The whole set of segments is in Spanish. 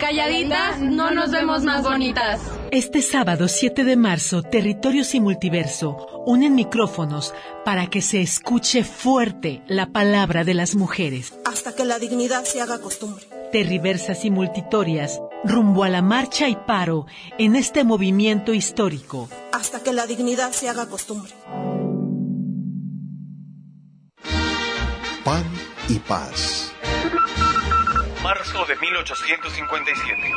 Calladitas no nos vemos más bonitas. Este sábado 7 de marzo, Territorios y Multiverso unen micrófonos para que se escuche fuerte la palabra de las mujeres. Hasta que la dignidad se haga costumbre. Terriversas y multitorias, rumbo a la marcha y paro en este movimiento histórico. Hasta que la dignidad se haga costumbre. Pan y paz. Marzo de 1857.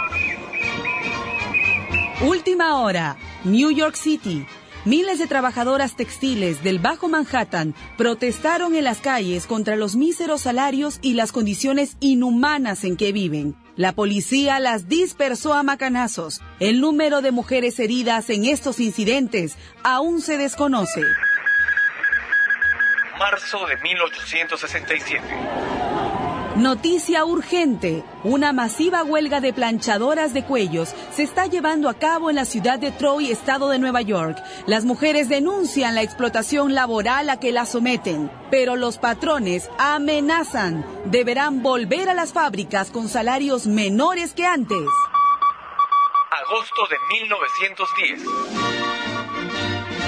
Última hora, New York City. Miles de trabajadoras textiles del Bajo Manhattan protestaron en las calles contra los míseros salarios y las condiciones inhumanas en que viven. La policía las dispersó a macanazos. El número de mujeres heridas en estos incidentes aún se desconoce. Marzo de 1867. Noticia urgente. Una masiva huelga de planchadoras de cuellos se está llevando a cabo en la ciudad de Troy, estado de Nueva York. Las mujeres denuncian la explotación laboral a que las someten, pero los patrones amenazan. Deberán volver a las fábricas con salarios menores que antes. Agosto de 1910.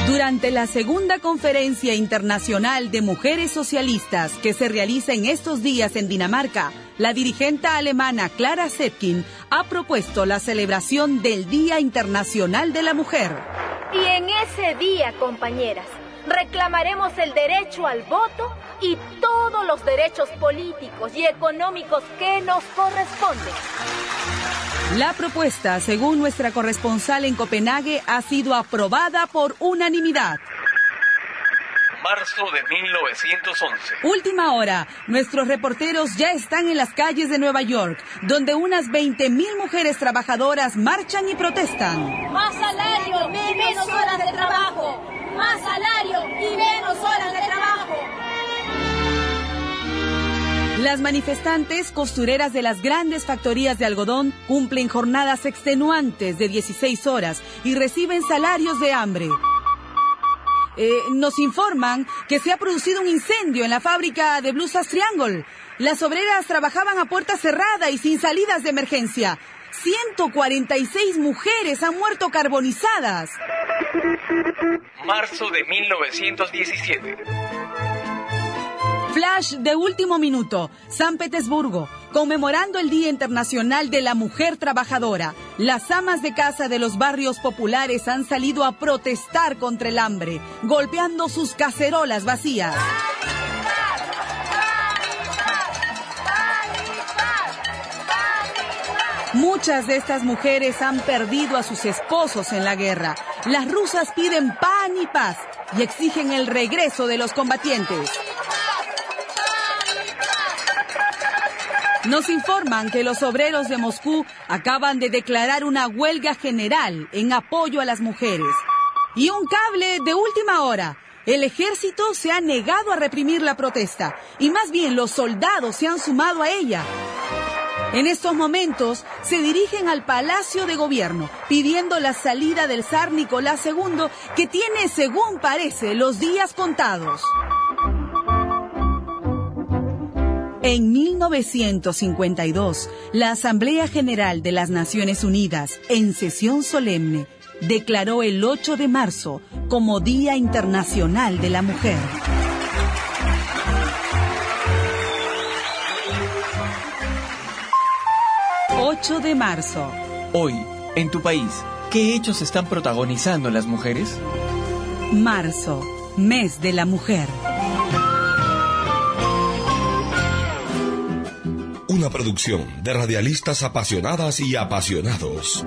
Durante la segunda conferencia internacional de mujeres socialistas que se realiza en estos días en Dinamarca, la dirigente alemana Clara Zetkin ha propuesto la celebración del Día Internacional de la Mujer. Y en ese día, compañeras, reclamaremos el derecho al voto y todos los derechos políticos y económicos que nos corresponden. La propuesta, según nuestra corresponsal en Copenhague, ha sido aprobada por unanimidad. Marzo de 1911. Última hora. Nuestros reporteros ya están en las calles de Nueva York, donde unas 20.000 mujeres trabajadoras marchan y protestan. Más salario y menos horas de trabajo. Más salario y menos horas de trabajo. Las manifestantes costureras de las grandes factorías de algodón cumplen jornadas extenuantes de 16 horas y reciben salarios de hambre. Eh, nos informan que se ha producido un incendio en la fábrica de blusas Triangle. Las obreras trabajaban a puerta cerrada y sin salidas de emergencia. 146 mujeres han muerto carbonizadas. Marzo de 1917. Flash de último minuto, San Petersburgo, conmemorando el Día Internacional de la Mujer Trabajadora. Las amas de casa de los barrios populares han salido a protestar contra el hambre, golpeando sus cacerolas vacías. Muchas de estas mujeres han perdido a sus esposos en la guerra. Las rusas piden pan y paz y exigen el regreso de los combatientes. Nos informan que los obreros de Moscú acaban de declarar una huelga general en apoyo a las mujeres. Y un cable de última hora. El ejército se ha negado a reprimir la protesta y más bien los soldados se han sumado a ella. En estos momentos se dirigen al Palacio de Gobierno pidiendo la salida del zar Nicolás II que tiene, según parece, los días contados. En 1952, la Asamblea General de las Naciones Unidas, en sesión solemne, declaró el 8 de marzo como Día Internacional de la Mujer. ...8 de marzo. Hoy, en tu país, ¿qué hechos están protagonizando las mujeres? Marzo, mes de la mujer. Una producción de radialistas apasionadas y apasionados.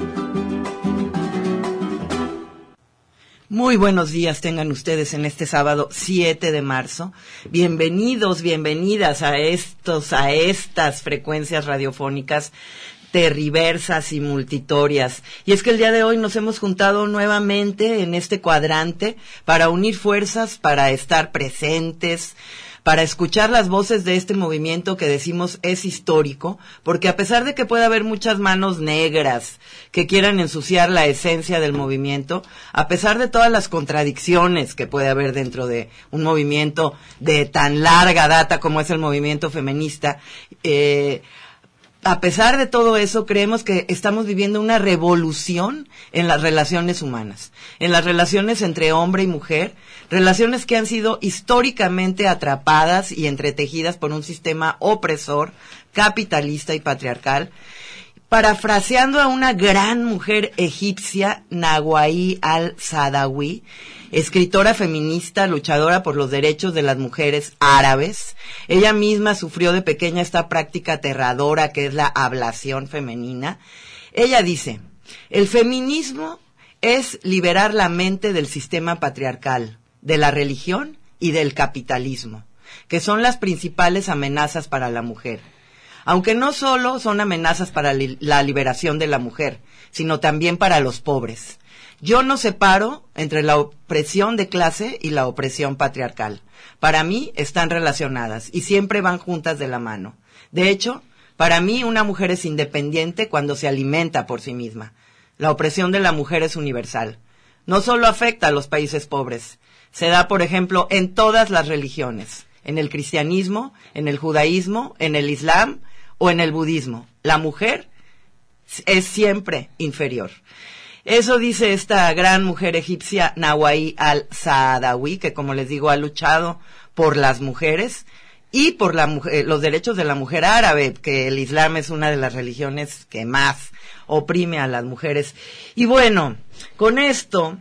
Muy buenos días tengan ustedes en este sábado 7 de marzo. Bienvenidos, bienvenidas a estos, a estas frecuencias radiofónicas terriversas y multitorias. Y es que el día de hoy nos hemos juntado nuevamente en este cuadrante para unir fuerzas, para estar presentes, para escuchar las voces de este movimiento que decimos es histórico, porque a pesar de que puede haber muchas manos negras que quieran ensuciar la esencia del movimiento, a pesar de todas las contradicciones que puede haber dentro de un movimiento de tan larga data como es el movimiento feminista, eh, a pesar de todo eso, creemos que estamos viviendo una revolución en las relaciones humanas, en las relaciones entre hombre y mujer, relaciones que han sido históricamente atrapadas y entretejidas por un sistema opresor, capitalista y patriarcal, parafraseando a una gran mujer egipcia, Nawaí al-Sadawi, escritora feminista, luchadora por los derechos de las mujeres árabes. Ella misma sufrió de pequeña esta práctica aterradora que es la ablación femenina. Ella dice, el feminismo es liberar la mente del sistema patriarcal, de la religión y del capitalismo, que son las principales amenazas para la mujer aunque no solo son amenazas para la liberación de la mujer, sino también para los pobres. Yo no separo entre la opresión de clase y la opresión patriarcal. Para mí están relacionadas y siempre van juntas de la mano. De hecho, para mí una mujer es independiente cuando se alimenta por sí misma. La opresión de la mujer es universal. No solo afecta a los países pobres, se da, por ejemplo, en todas las religiones, en el cristianismo, en el judaísmo, en el islam, o en el budismo. La mujer es siempre inferior. Eso dice esta gran mujer egipcia Nawaí al-Saadawi, que como les digo ha luchado por las mujeres y por la los derechos de la mujer árabe, que el Islam es una de las religiones que más oprime a las mujeres. Y bueno, con esto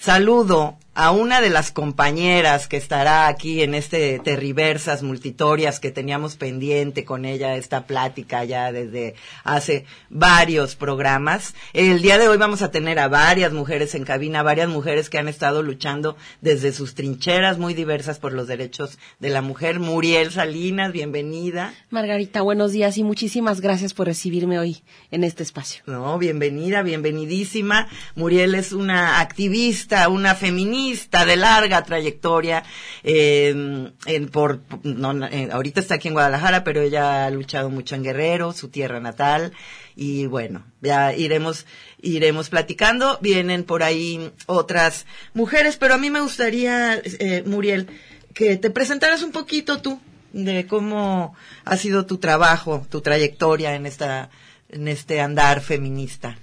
saludo a una de las compañeras que estará aquí en este Terriversas Multitorias que teníamos pendiente con ella esta plática ya desde hace varios programas. El día de hoy vamos a tener a varias mujeres en cabina, varias mujeres que han estado luchando desde sus trincheras muy diversas por los derechos de la mujer. Muriel Salinas, bienvenida. Margarita, buenos días y muchísimas gracias por recibirme hoy en este espacio. No, bienvenida, bienvenidísima. Muriel es una activista, una feminista de larga trayectoria. Eh, en, por, eh, ahorita está aquí en Guadalajara, pero ella ha luchado mucho en Guerrero, su tierra natal. Y bueno, ya iremos, iremos platicando. Vienen por ahí otras mujeres, pero a mí me gustaría, eh, Muriel, que te presentaras un poquito tú de cómo ha sido tu trabajo, tu trayectoria en esta, en este andar feminista.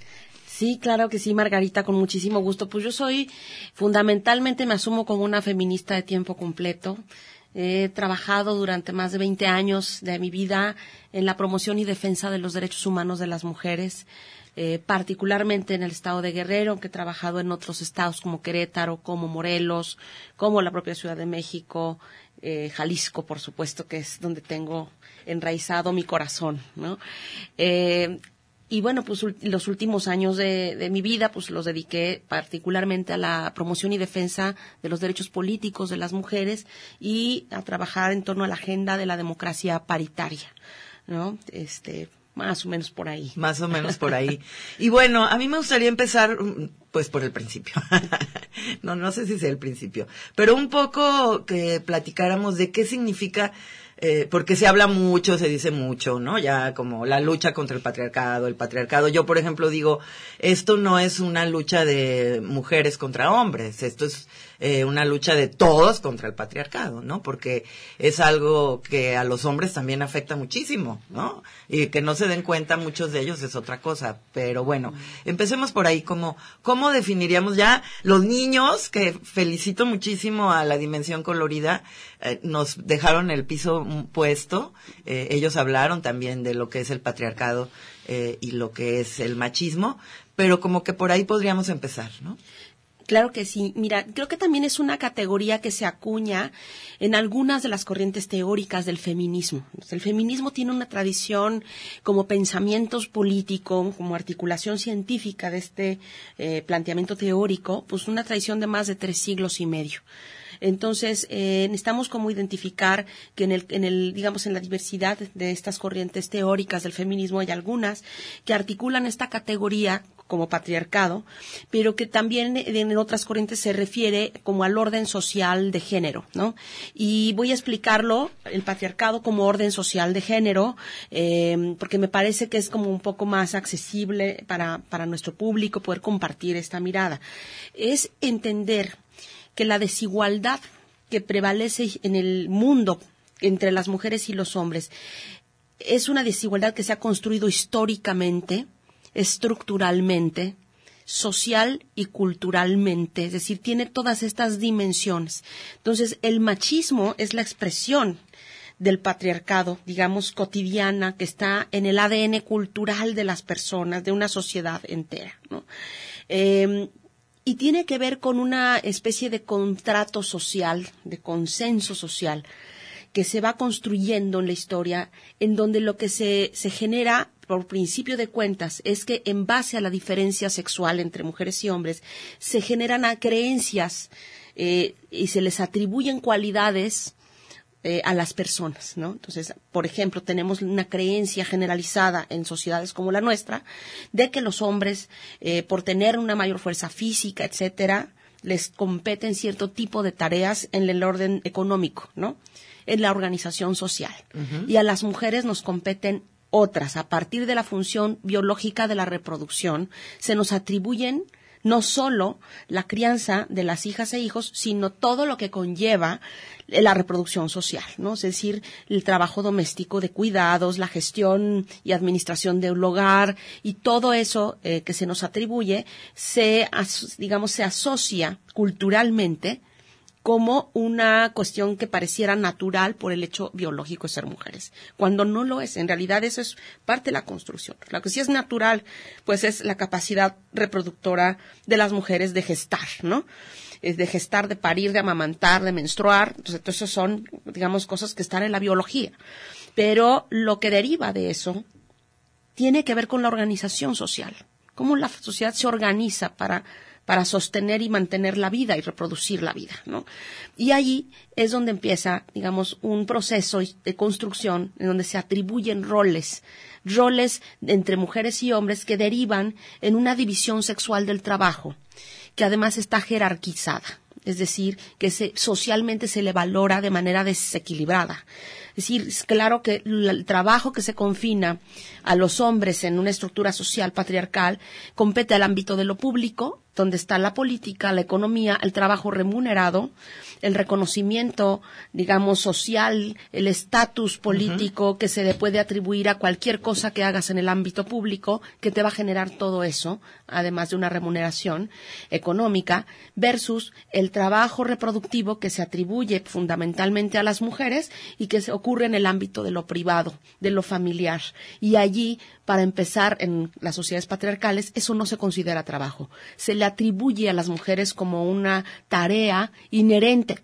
Sí, claro que sí, Margarita, con muchísimo gusto. Pues yo soy, fundamentalmente me asumo como una feminista de tiempo completo. He trabajado durante más de 20 años de mi vida en la promoción y defensa de los derechos humanos de las mujeres, eh, particularmente en el estado de Guerrero, aunque he trabajado en otros estados como Querétaro, como Morelos, como la propia Ciudad de México, eh, Jalisco, por supuesto, que es donde tengo enraizado mi corazón, ¿no? Eh, y bueno, pues los últimos años de, mi vida, pues los dediqué particularmente a la promoción y defensa de los derechos políticos de las mujeres y a trabajar en torno a la agenda de la democracia paritaria, ¿no? Este, más o menos por ahí. Más o menos por ahí. y bueno, a mí me gustaría empezar, mm, pues por el principio. no, no sé si sea el principio, pero un poco que platicáramos de qué significa eh, porque se habla mucho, se dice mucho, ¿no? Ya como la lucha contra el patriarcado, el patriarcado. Yo, por ejemplo, digo, esto no es una lucha de mujeres contra hombres, esto es eh, una lucha de todos contra el patriarcado, ¿no? Porque es algo que a los hombres también afecta muchísimo, ¿no? Y que no se den cuenta muchos de ellos es otra cosa. Pero bueno, empecemos por ahí, como, ¿cómo definiríamos ya los niños, que felicito muchísimo a la dimensión colorida, eh, nos dejaron el piso puesto, eh, ellos hablaron también de lo que es el patriarcado eh, y lo que es el machismo, pero como que por ahí podríamos empezar, ¿no? Claro que sí. Mira, creo que también es una categoría que se acuña en algunas de las corrientes teóricas del feminismo. El feminismo tiene una tradición como pensamiento político, como articulación científica de este planteamiento teórico, pues una tradición de más de tres siglos y medio. Entonces, eh, necesitamos como identificar que en el, en el, digamos, en la diversidad de estas corrientes teóricas del feminismo hay algunas que articulan esta categoría como patriarcado, pero que también en otras corrientes se refiere como al orden social de género, ¿no? Y voy a explicarlo, el patriarcado como orden social de género, eh, porque me parece que es como un poco más accesible para, para nuestro público poder compartir esta mirada. Es entender que la desigualdad que prevalece en el mundo entre las mujeres y los hombres es una desigualdad que se ha construido históricamente, estructuralmente, social y culturalmente, es decir, tiene todas estas dimensiones. Entonces, el machismo es la expresión del patriarcado, digamos, cotidiana, que está en el ADN cultural de las personas, de una sociedad entera. ¿no? Eh, y tiene que ver con una especie de contrato social, de consenso social, que se va construyendo en la historia, en donde lo que se, se genera por principio de cuentas es que en base a la diferencia sexual entre mujeres y hombres se generan creencias eh, y se les atribuyen cualidades eh, a las personas, ¿no? Entonces, por ejemplo, tenemos una creencia generalizada en sociedades como la nuestra de que los hombres, eh, por tener una mayor fuerza física, etcétera, les competen cierto tipo de tareas en el orden económico, ¿no? En la organización social. Y a las mujeres nos competen otras. A partir de la función biológica de la reproducción, se nos atribuyen no solo la crianza de las hijas e hijos, sino todo lo que conlleva la reproducción social, ¿no? Es decir, el trabajo doméstico de cuidados, la gestión y administración del hogar y todo eso eh, que se nos atribuye se, digamos, se asocia culturalmente como una cuestión que pareciera natural por el hecho biológico de ser mujeres, cuando no lo es. En realidad eso es parte de la construcción. Lo que sí es natural, pues es la capacidad reproductora de las mujeres de gestar, ¿no? Es de gestar, de parir, de amamantar, de menstruar. Entonces, eso son, digamos, cosas que están en la biología. Pero lo que deriva de eso tiene que ver con la organización social. Cómo la sociedad se organiza para para sostener y mantener la vida y reproducir la vida, ¿no? Y allí es donde empieza, digamos, un proceso de construcción en donde se atribuyen roles, roles entre mujeres y hombres que derivan en una división sexual del trabajo, que además está jerarquizada, es decir, que socialmente se le valora de manera desequilibrada. Es decir, es claro que el trabajo que se confina a los hombres en una estructura social patriarcal compete al ámbito de lo público, donde está la política, la economía, el trabajo remunerado, el reconocimiento, digamos, social, el estatus político que se le puede atribuir a cualquier cosa que hagas en el ámbito público, que te va a generar todo eso, además de una remuneración económica, versus el trabajo reproductivo que se atribuye fundamentalmente a las mujeres y que se ocurre en el ámbito de lo privado, de lo familiar. Y allí para empezar, en las sociedades patriarcales, eso no se considera trabajo. Se le atribuye a las mujeres como una tarea inherente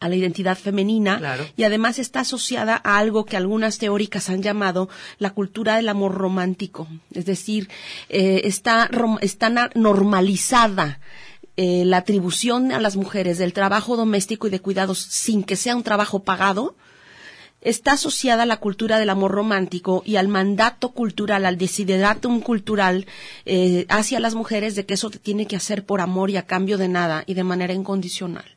a la identidad femenina y además está asociada a algo que algunas teóricas han llamado la cultura del amor romántico. Es decir, eh, está, normalizada eh, la atribución a las mujeres del trabajo doméstico y de cuidados sin que sea un trabajo pagado está asociada a la cultura del amor romántico y al mandato cultural, al desideratum cultural eh, hacia las mujeres de que eso te tiene que hacer por amor y a cambio de nada y de manera incondicional.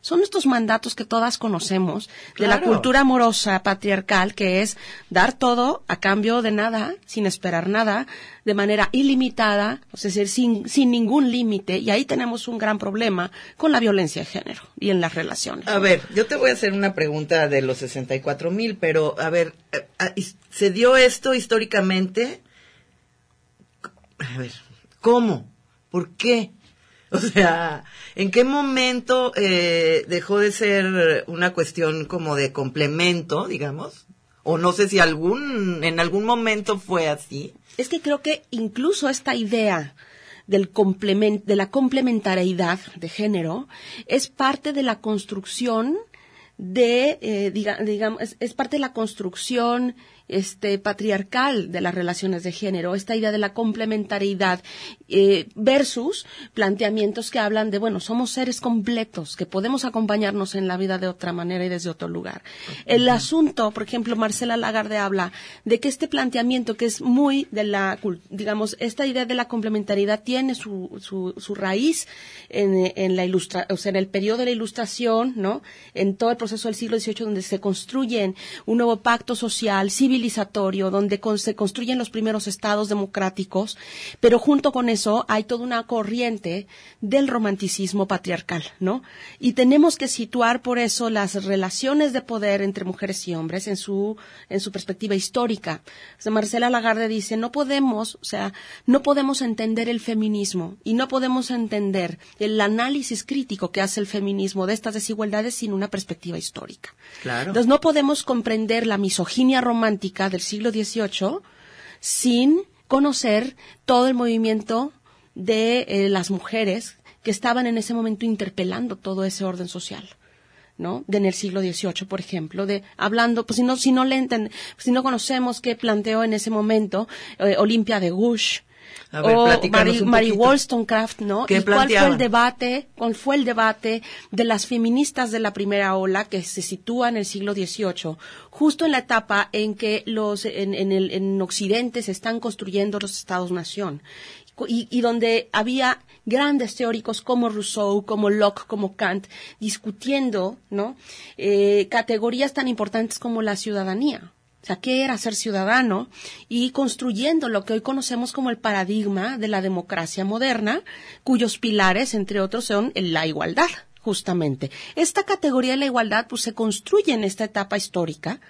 Son estos mandatos que todas conocemos de la cultura amorosa patriarcal, que es dar todo a cambio de nada, sin esperar nada, de manera ilimitada, es decir, sin, sin ningún límite. Y ahí tenemos un gran problema con la violencia de género y en las relaciones. A ver, yo te voy a hacer una pregunta de los 64 mil, pero a ver, eh, ah, ¿se dio esto históricamente? A ver, ¿cómo? ¿Por qué? O sea, ¿en qué momento eh, dejó de ser una cuestión como de complemento, digamos? O no sé si algún, en algún momento fue así. Es que creo que incluso esta idea del de la complementariedad de género es parte de la construcción de, eh, digamos, es, parte de la construcción este, patriarcal de las relaciones de género, esta idea de la complementariedad eh, versus planteamientos que hablan de, bueno, somos seres completos, que podemos acompañarnos en la vida de otra manera y desde otro lugar. El asunto, por ejemplo, Marcela Lagarde habla de que este planteamiento que es muy de la, digamos, esta idea de la complementariedad tiene su, su, su raíz en, en la ilustra, o sea, en el periodo de la ilustración, ¿no? En todo el proceso del siglo XVIII donde se construyen un nuevo pacto social, civil civilizatorio, donde se construyen los primeros estados democráticos, pero junto con eso hay toda una corriente del romanticismo patriarcal, ¿no? Y tenemos que situar por eso las relaciones de poder entre mujeres y hombres en su, en su perspectiva histórica. Marcela Lagarde dice, no podemos, o sea, no podemos entender el feminismo y no podemos entender el análisis crítico que hace el feminismo de estas desigualdades sin una perspectiva histórica. Claro. Entonces no podemos comprender la misoginia romántica del siglo XVIII sin conocer todo el movimiento de eh, las mujeres que estaban en ese momento interpelando todo ese orden social. ¿no? De en el siglo XVIII, por ejemplo, de hablando, pues si no, si no le si no conocemos qué planteó en ese momento eh, Olimpia de Gush, o Mary, Wollstonecraft, ¿no? ¿Y cuál fue el debate, cuál fue el debate de las feministas de la primera ola que se sitúa en el siglo XVIII, justo en la etapa en que los, en, en, el, en Occidente se están construyendo los estados-nación y, y donde había grandes teóricos como Rousseau, como Locke, como Kant, discutiendo, ¿no? Eh, categorías tan importantes como la ciudadanía. Sea, ¿qué era ser ciudadano? Y construyendo lo que hoy conocemos como el paradigma de la democracia moderna, cuyos pilares, entre otros, son la igualdad, justamente. Esta categoría de la igualdad, pues, se construye en esta etapa histórica,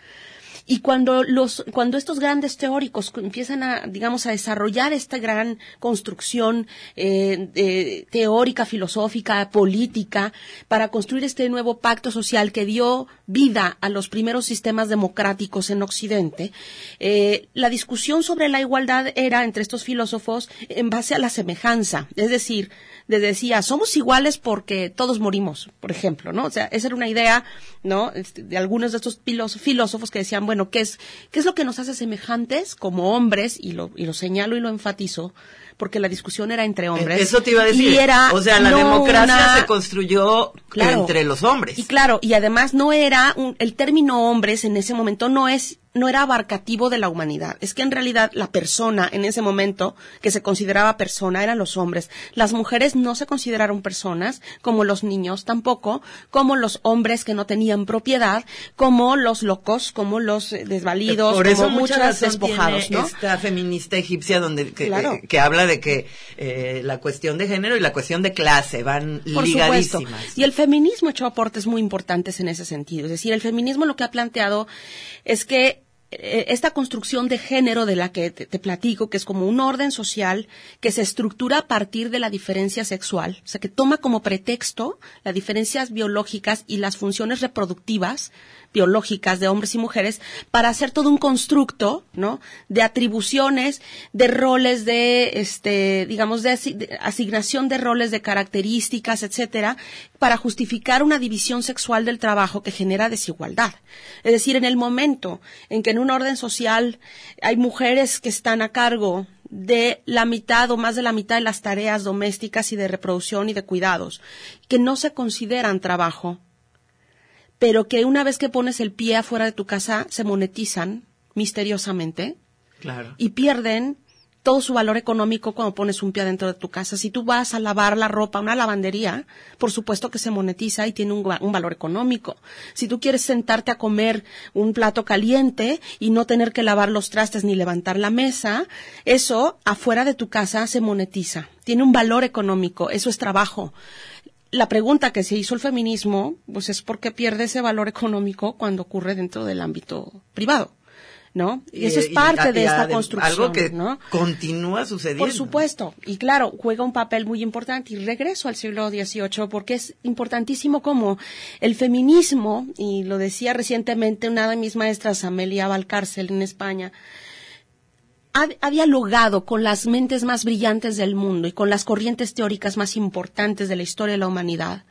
y cuando los, cuando estos grandes teóricos empiezan a, digamos, a desarrollar esta gran construcción eh, teórica, filosófica, política, para construir este nuevo pacto social que dio vida a los primeros sistemas democráticos en Occidente, eh, la discusión sobre la igualdad era entre estos filósofos en base a la semejanza, es decir, de decía, somos iguales porque todos morimos, por ejemplo, ¿no? O sea, esa era una idea, ¿no? Este, de algunos de estos filósofos que decían, bueno, ¿qué es, qué es lo que nos hace semejantes como hombres? Y lo, y lo señalo y lo enfatizo, porque la discusión era entre hombres. Eso te iba a decir. Y era o sea, la democracia se construyó entre los hombres. Y claro, y además no era un, el término hombres en ese momento no es no era abarcativo de la humanidad. Es que en realidad la persona en ese momento que se consideraba persona eran los hombres. Las mujeres no se consideraron personas, como los niños tampoco, como los hombres que no tenían propiedad, como los locos, como los eh, desvalidos, Por eso como muchas despojados, ¿no? Esta feminista egipcia donde que, eh, que habla de que eh, la cuestión de género y la cuestión de clase van Por ligadísimas. Supuesto. Y el feminismo ha hecho aportes muy importantes en ese sentido. Es decir, el feminismo lo que ha planteado es que esta construcción de género de la que te, platico, que es como un orden social que se estructura a partir de la diferencia sexual, o sea, que toma como pretexto las diferencias biológicas y las funciones reproductivas biológicas de hombres y mujeres para hacer todo un constructo, ¿no? De atribuciones, de roles de, este, digamos, de, asignación de roles, de características, etcétera, para justificar una división sexual del trabajo que genera desigualdad. Es decir, en el momento en que en un orden social hay mujeres que están a cargo de la mitad o más de la mitad de las tareas domésticas y de reproducción y de cuidados, que no se consideran trabajo, pero que una vez que pones el pie afuera de tu casa se monetizan misteriosamente claro. y pierden todo su valor económico cuando pones un pie dentro de tu casa. Si tú vas a lavar la ropa a una lavandería, por supuesto que se monetiza y tiene un, un, valor económico. Si tú quieres sentarte a comer un plato caliente y no tener que lavar los trastes ni levantar la mesa, eso afuera de tu casa se monetiza. Tiene un valor económico, eso es trabajo la pregunta que se hizo el feminismo, pues es por qué pierde ese valor económico cuando ocurre dentro del ámbito privado. ¿No? Y eso es parte de esta construcción. Algo que ¿no? continúa sucediendo. Por supuesto. Y claro, juega un papel muy importante. Y regreso al siglo XVIII porque es importantísimo como el feminismo, y lo decía recientemente una de mis maestras, Amelia Valcárcel, en España, ha, dialogado con las mentes más brillantes del mundo y con las corrientes teóricas más importantes de la historia de la humanidad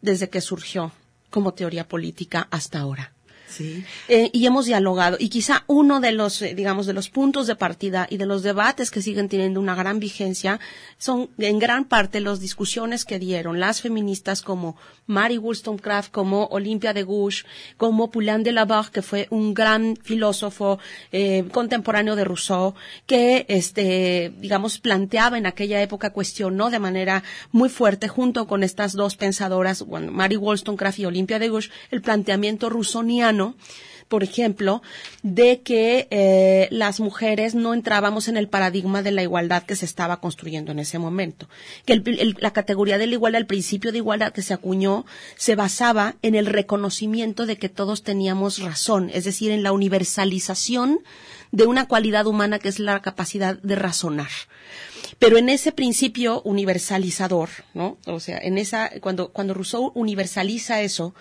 desde que surgió como teoría política hasta ahora. Sí. Eh, y hemos dialogado. Y quizá uno de los, eh, digamos, de los puntos de partida y de los debates que siguen teniendo una gran vigencia son en gran parte las discusiones que dieron las feministas como Mary Wollstonecraft, como Olympia de Gouges, como Poulain de la Barre, que fue un gran filósofo eh, contemporáneo de Rousseau, que, este, digamos, planteaba en aquella época, cuestionó de manera muy fuerte, junto con estas dos pensadoras, bueno, Mary Wollstonecraft y Olympia de Gouges, el planteamiento rusoniano por ejemplo, de que eh, las mujeres no entrábamos en el paradigma de la igualdad que se estaba construyendo en ese momento. Que el- la categoría de la igualdad, el principio de igualdad que se acuñó, se basaba en el reconocimiento de que todos teníamos razón, es decir, en la universalización de una cualidad humana que es la capacidad de razonar. Pero en ese principio universalizador, ¿no? O sea, en esa, cuando, cuando Rousseau universaliza eso,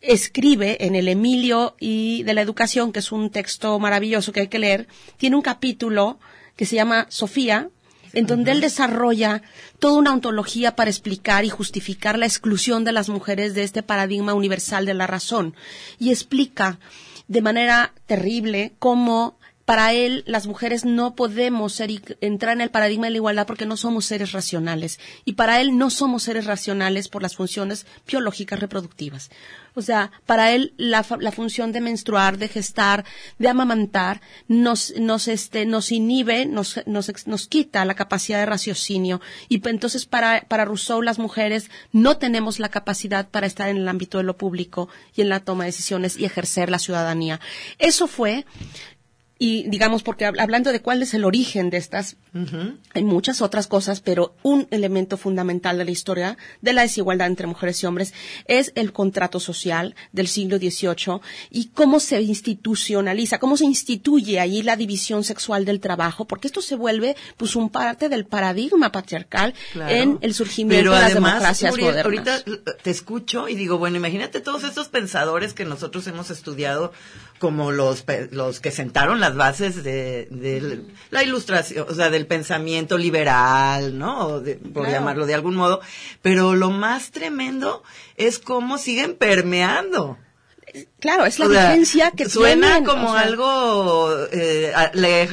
escribe en el Emilio y de la Educación, que es un texto maravilloso que hay que leer, tiene un capítulo que se llama Sofía, en donde él desarrolla toda una ontología para explicar y justificar la exclusión de las mujeres de este paradigma universal de la razón. Y explica de manera terrible cómo para él las mujeres no podemos ser entrar en el paradigma de la igualdad porque no somos seres racionales. Y para él no somos seres racionales por las funciones biológicas reproductivas. O sea, para él la, la función de menstruar, de gestar, de amamantar, nos, nos, este, nos inhibe, nos, nos, nos quita la capacidad de raciocinio. Y p- entonces para, para Rousseau las mujeres no tenemos la capacidad para estar en el ámbito de lo público y en la toma de decisiones y ejercer la ciudadanía. Eso fue y digamos, porque hab- hablando de cuál es el origen de estas, hay muchas otras cosas, pero un elemento fundamental de la historia de la desigualdad entre mujeres y hombres es el contrato social del siglo XVIII y cómo se institucionaliza, cómo se instituye ahí la división sexual del trabajo, porque esto se vuelve pues un parte del paradigma patriarcal Claro. en el surgimiento Pero de las además, democracias modernas. ahorita te escucho y digo, bueno, imagínate todos estos pensadores que nosotros hemos estudiado como los, los que sentaron las bases de, de la ilustración, o sea, del pensamiento liberal, ¿no? O de- por Claro. llamarlo de algún modo. Pero lo más tremendo es cómo siguen permeando. Claro, es la O sea, vigencia que suena tienen, como o sea, algo eh,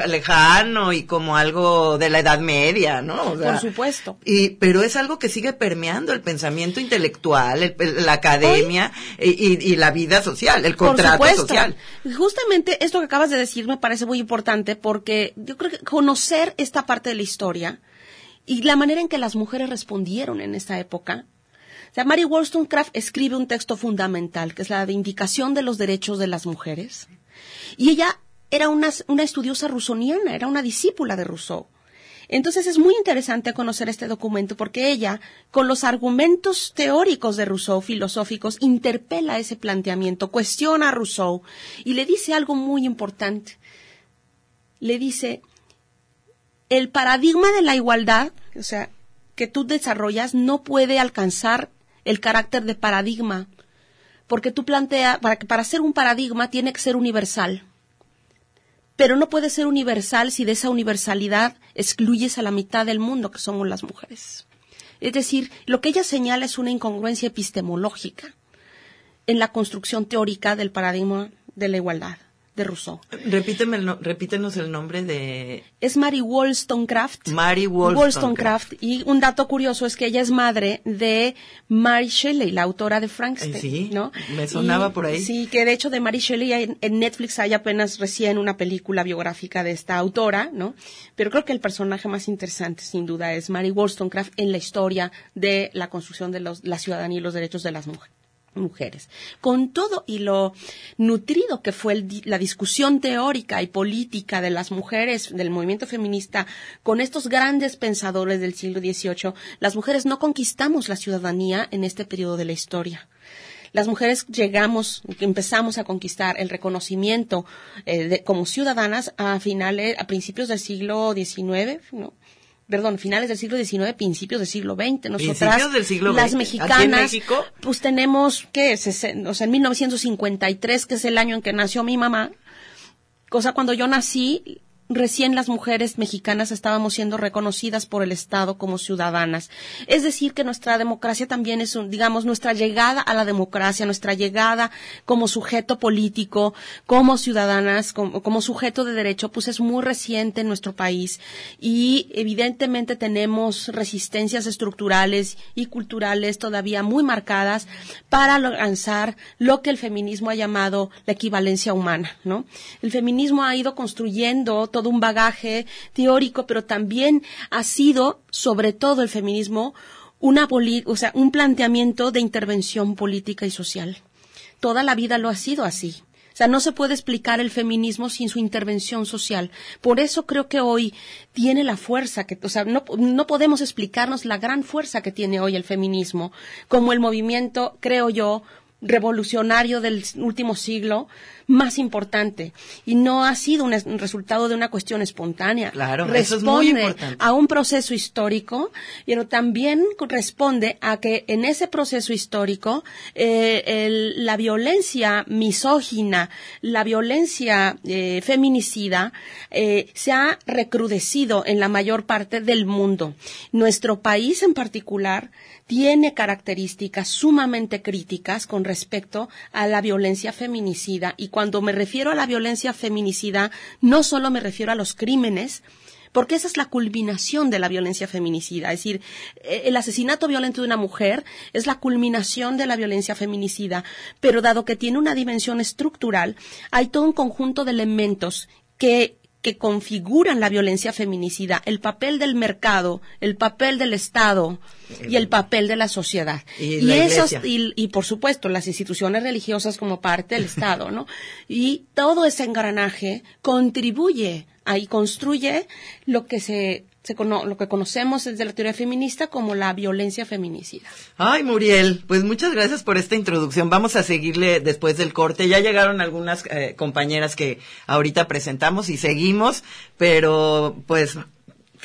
lejano y como algo de la Edad Media, ¿no? O sea, Por supuesto. Y, pero es algo que sigue permeando el pensamiento intelectual, el- el- la academia y, y- y la vida social, el Por contrato supuesto. social. Justamente esto que acabas de decir me parece muy importante porque yo creo que conocer esta parte de la historia y la manera en que las mujeres respondieron en esta época. Sea, Mary Wollstonecraft escribe un texto fundamental que es la de Indicación de los Derechos de las Mujeres. Y ella era una, una estudiosa rusoniana, era una discípula de Rousseau. Entonces es muy interesante conocer este documento porque ella, con los argumentos teóricos de Rousseau, filosóficos, interpela ese planteamiento, cuestiona a Rousseau y le dice algo muy importante. Le dice, el paradigma de la igualdad, o sea, que tú desarrollas no puede alcanzar el carácter de paradigma, porque tú planteas, para, que- para ser un paradigma tiene que ser universal. Pero no puede ser universal si de esa universalidad excluyes a la mitad del mundo, que somos las mujeres. Es decir, lo que ella señala es una incongruencia epistemológica en la construcción teórica del paradigma de la igualdad de Rousseau. Repíteme el no- repítenos el nombre de Es Mary Wollstonecraft. Mary Wollstonecraft. Y un dato curioso es que ella es madre de Mary Shelley, la autora de Frankenstein. Sí, ¿no? me sonaba Y- por ahí. Sí, que de hecho de Mary Shelley en, en Netflix hay apenas recién una película biográfica de esta autora, ¿no? Pero creo que el personaje más interesante, sin duda, es Mary Wollstonecraft en la historia de la construcción de los- la ciudadanía y los derechos de las mujeres mujeres. Con todo y lo nutrido que fue el la discusión teórica y política de las mujeres del movimiento feminista con estos grandes pensadores del siglo XVIII, las mujeres no conquistamos la ciudadanía en este periodo de la historia. Las mujeres llegamos, empezamos a conquistar el reconocimiento eh, de- como ciudadanas a finales, a principios del siglo XIX, ¿no? Perdón, finales del siglo XIX, principios del siglo XX. Nosotras, del siglo las XX. ¿Aquí en mexicanas, México? pues tenemos, ¿qué? Sesen- o sea, en 1953, que es el año en que nació mi mamá, cosa cuando yo nací, recién las mujeres mexicanas estábamos siendo reconocidas por el Estado como ciudadanas. Es decir, que nuestra democracia también es, un, digamos, nuestra llegada a la democracia, nuestra llegada como sujeto político, como ciudadanas, como, como sujeto de derecho, pues es muy reciente en nuestro país. Y evidentemente tenemos resistencias estructurales y culturales todavía muy marcadas para alcanzar lo que el feminismo ha llamado la equivalencia humana, ¿no? El feminismo ha ido construyendo todo un bagaje teórico, pero también ha sido, sobre todo el feminismo, una un planteamiento de intervención política y social. toda la vida lo ha sido así. O sea, no se puede explicar el feminismo sin su intervención social. Por eso creo que hoy tiene la fuerza que, o sea, no, no podemos explicarnos la gran fuerza que tiene hoy el feminismo, como el movimiento, creo yo, revolucionario del último siglo más importante y no ha sido un, resultado de una cuestión espontánea. Claro, responde eso es muy importante. a un proceso histórico, pero también responde a que en ese proceso histórico eh, la violencia misógina, la violencia eh, feminicida eh, se ha recrudecido en la mayor parte del mundo. Nuestro país en particular tiene características sumamente críticas con respecto a la violencia feminicida. Y cuando me refiero a la violencia feminicida, no solo me refiero a los crímenes, porque esa es la culminación de la violencia feminicida. Es decir, eh, el asesinato violento de una mujer es la culminación de la violencia feminicida, pero dado que tiene una dimensión estructural, hay todo un conjunto de elementos que que configuran la violencia feminicida, el papel del mercado, el papel del Estado y el papel de la sociedad. Y, esos, y, por supuesto las instituciones religiosas como parte del Estado, ¿no? Y todo ese engranaje contribuye ahí construye lo que se lo que conocemos desde la teoría feminista como la violencia feminicida. Ay, Muriel, pues muchas gracias por esta introducción. Vamos a seguirle después del corte. Ya llegaron algunas eh, compañeras que ahorita presentamos y seguimos, pero pues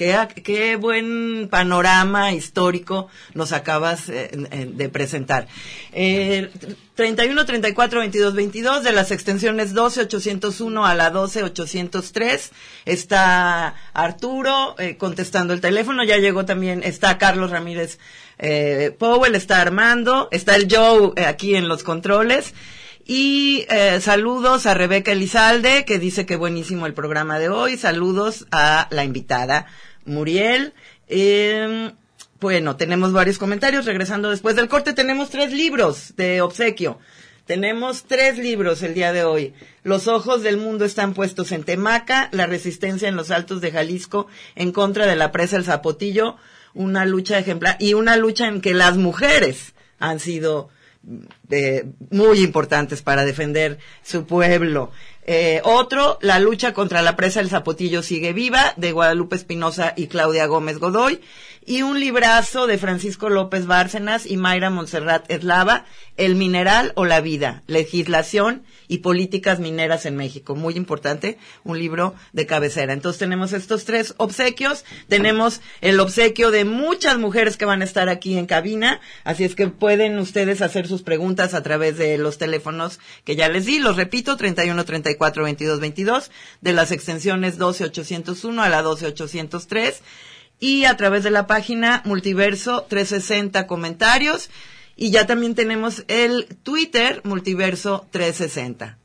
Qué, buen panorama histórico nos acabas eh, de presentar. Eh, 31, 34, 22, 22 de las extensiones 12, 801 a la 12, 803. Está Arturo eh, contestando el teléfono. Ya llegó también, está Carlos Ramírez eh, Powell, está Armando, está el Joe aquí en los controles. Y saludos a Rebeca Elizalde, que dice que buenísimo el programa de hoy. Saludos a la invitada Muriel. Eh, bueno, tenemos varios comentarios. Regresando después del corte, tenemos tres libros de obsequio. Tenemos tres libros el día de hoy. Los ojos del mundo están puestos en Temaca, la resistencia en los altos de Jalisco en contra de la presa El Zapotillo, una lucha ejemplar y una lucha en que las mujeres han sido eh, muy importantes para defender su pueblo. Eh, otro, La lucha contra la presa El Zapotillo sigue viva, de Guadalupe Espinosa y Claudia Gómez Godoy. Y un librazo de Francisco López Bárcenas y Mayra Montserrat Eslava, El mineral o la vida, legislación y políticas mineras en México. Muy importante, un libro de cabecera. Entonces tenemos estos tres obsequios. Tenemos el obsequio de muchas mujeres que van a estar aquí en cabina. Así es que pueden ustedes hacer sus preguntas a través de los teléfonos que ya les di. Los repito, 31 34 22 22 de las extensiones 12 801 a la 12 803 y a través de la página Multiverso 360 comentarios y ya también tenemos el Twitter Multiverso 360.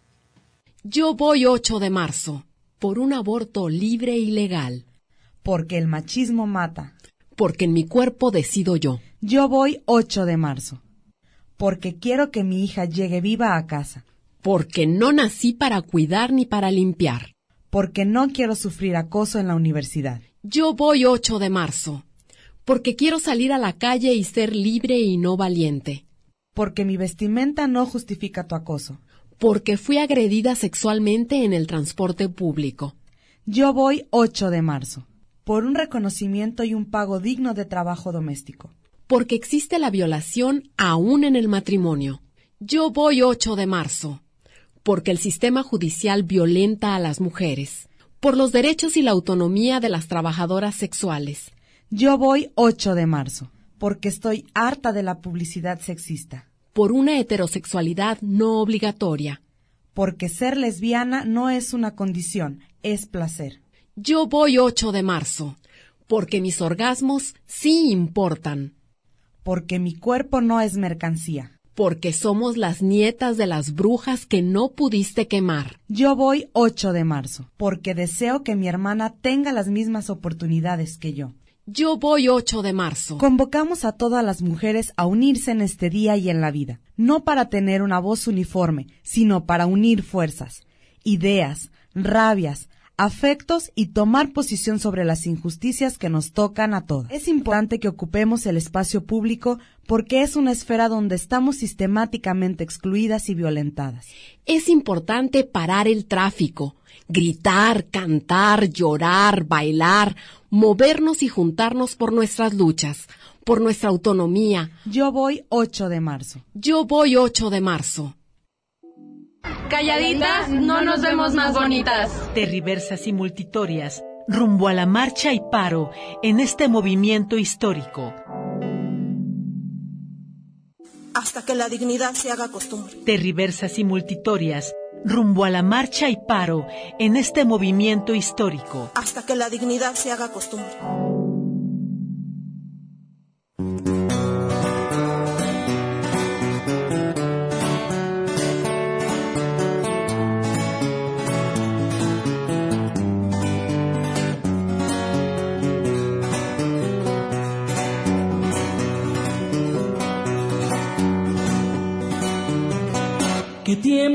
Yo voy 8 de marzo por un aborto libre y legal. Porque el machismo mata. Porque en mi cuerpo decido yo. Yo voy 8 de marzo. Porque quiero que mi hija llegue viva a casa. Porque no nací para cuidar ni para limpiar. Porque no quiero sufrir acoso en la universidad. Yo voy 8 de marzo porque quiero salir a la calle y ser libre y no valiente. Porque mi vestimenta no justifica tu acoso. Porque fui agredida sexualmente en el transporte público. Yo voy 8 de marzo. Por un reconocimiento y un pago digno de trabajo doméstico. Porque existe la violación aún en el matrimonio. Yo voy 8 de marzo. Porque el sistema judicial violenta a las mujeres. Por los derechos y la autonomía de las trabajadoras sexuales yo voy 8 de marzo, porque estoy harta de la publicidad sexista. Por una heterosexualidad no obligatoria. Porque ser lesbiana no es una condición, es placer. Yo voy 8 de marzo, porque mis orgasmos sí importan. Porque mi cuerpo no es mercancía. Porque somos las nietas de las brujas que no pudiste quemar. Yo voy 8 de marzo, porque deseo que mi hermana tenga las mismas oportunidades que yo. Yo voy 8 de marzo. Convocamos a todas las mujeres a unirse en este día y en la vida, no para tener una voz uniforme, sino para unir fuerzas, ideas, rabias, afectos y tomar posición sobre las injusticias que nos tocan a todos. Es importante que ocupemos el espacio público porque es una esfera donde estamos sistemáticamente excluidas y violentadas. Es importante parar el tráfico, gritar, cantar, llorar, bailar, movernos y juntarnos por nuestras luchas, por nuestra autonomía. Yo voy 8 de marzo. Yo voy 8 de marzo. Calladitas, no nos vemos más bonitas. Terriversas y multitorias, rumbo a la marcha y paro en este movimiento histórico. Hasta que la dignidad se haga costumbre. Terriversas y multitorias, rumbo a la marcha y paro en este movimiento histórico. Hasta que la dignidad se haga costumbre.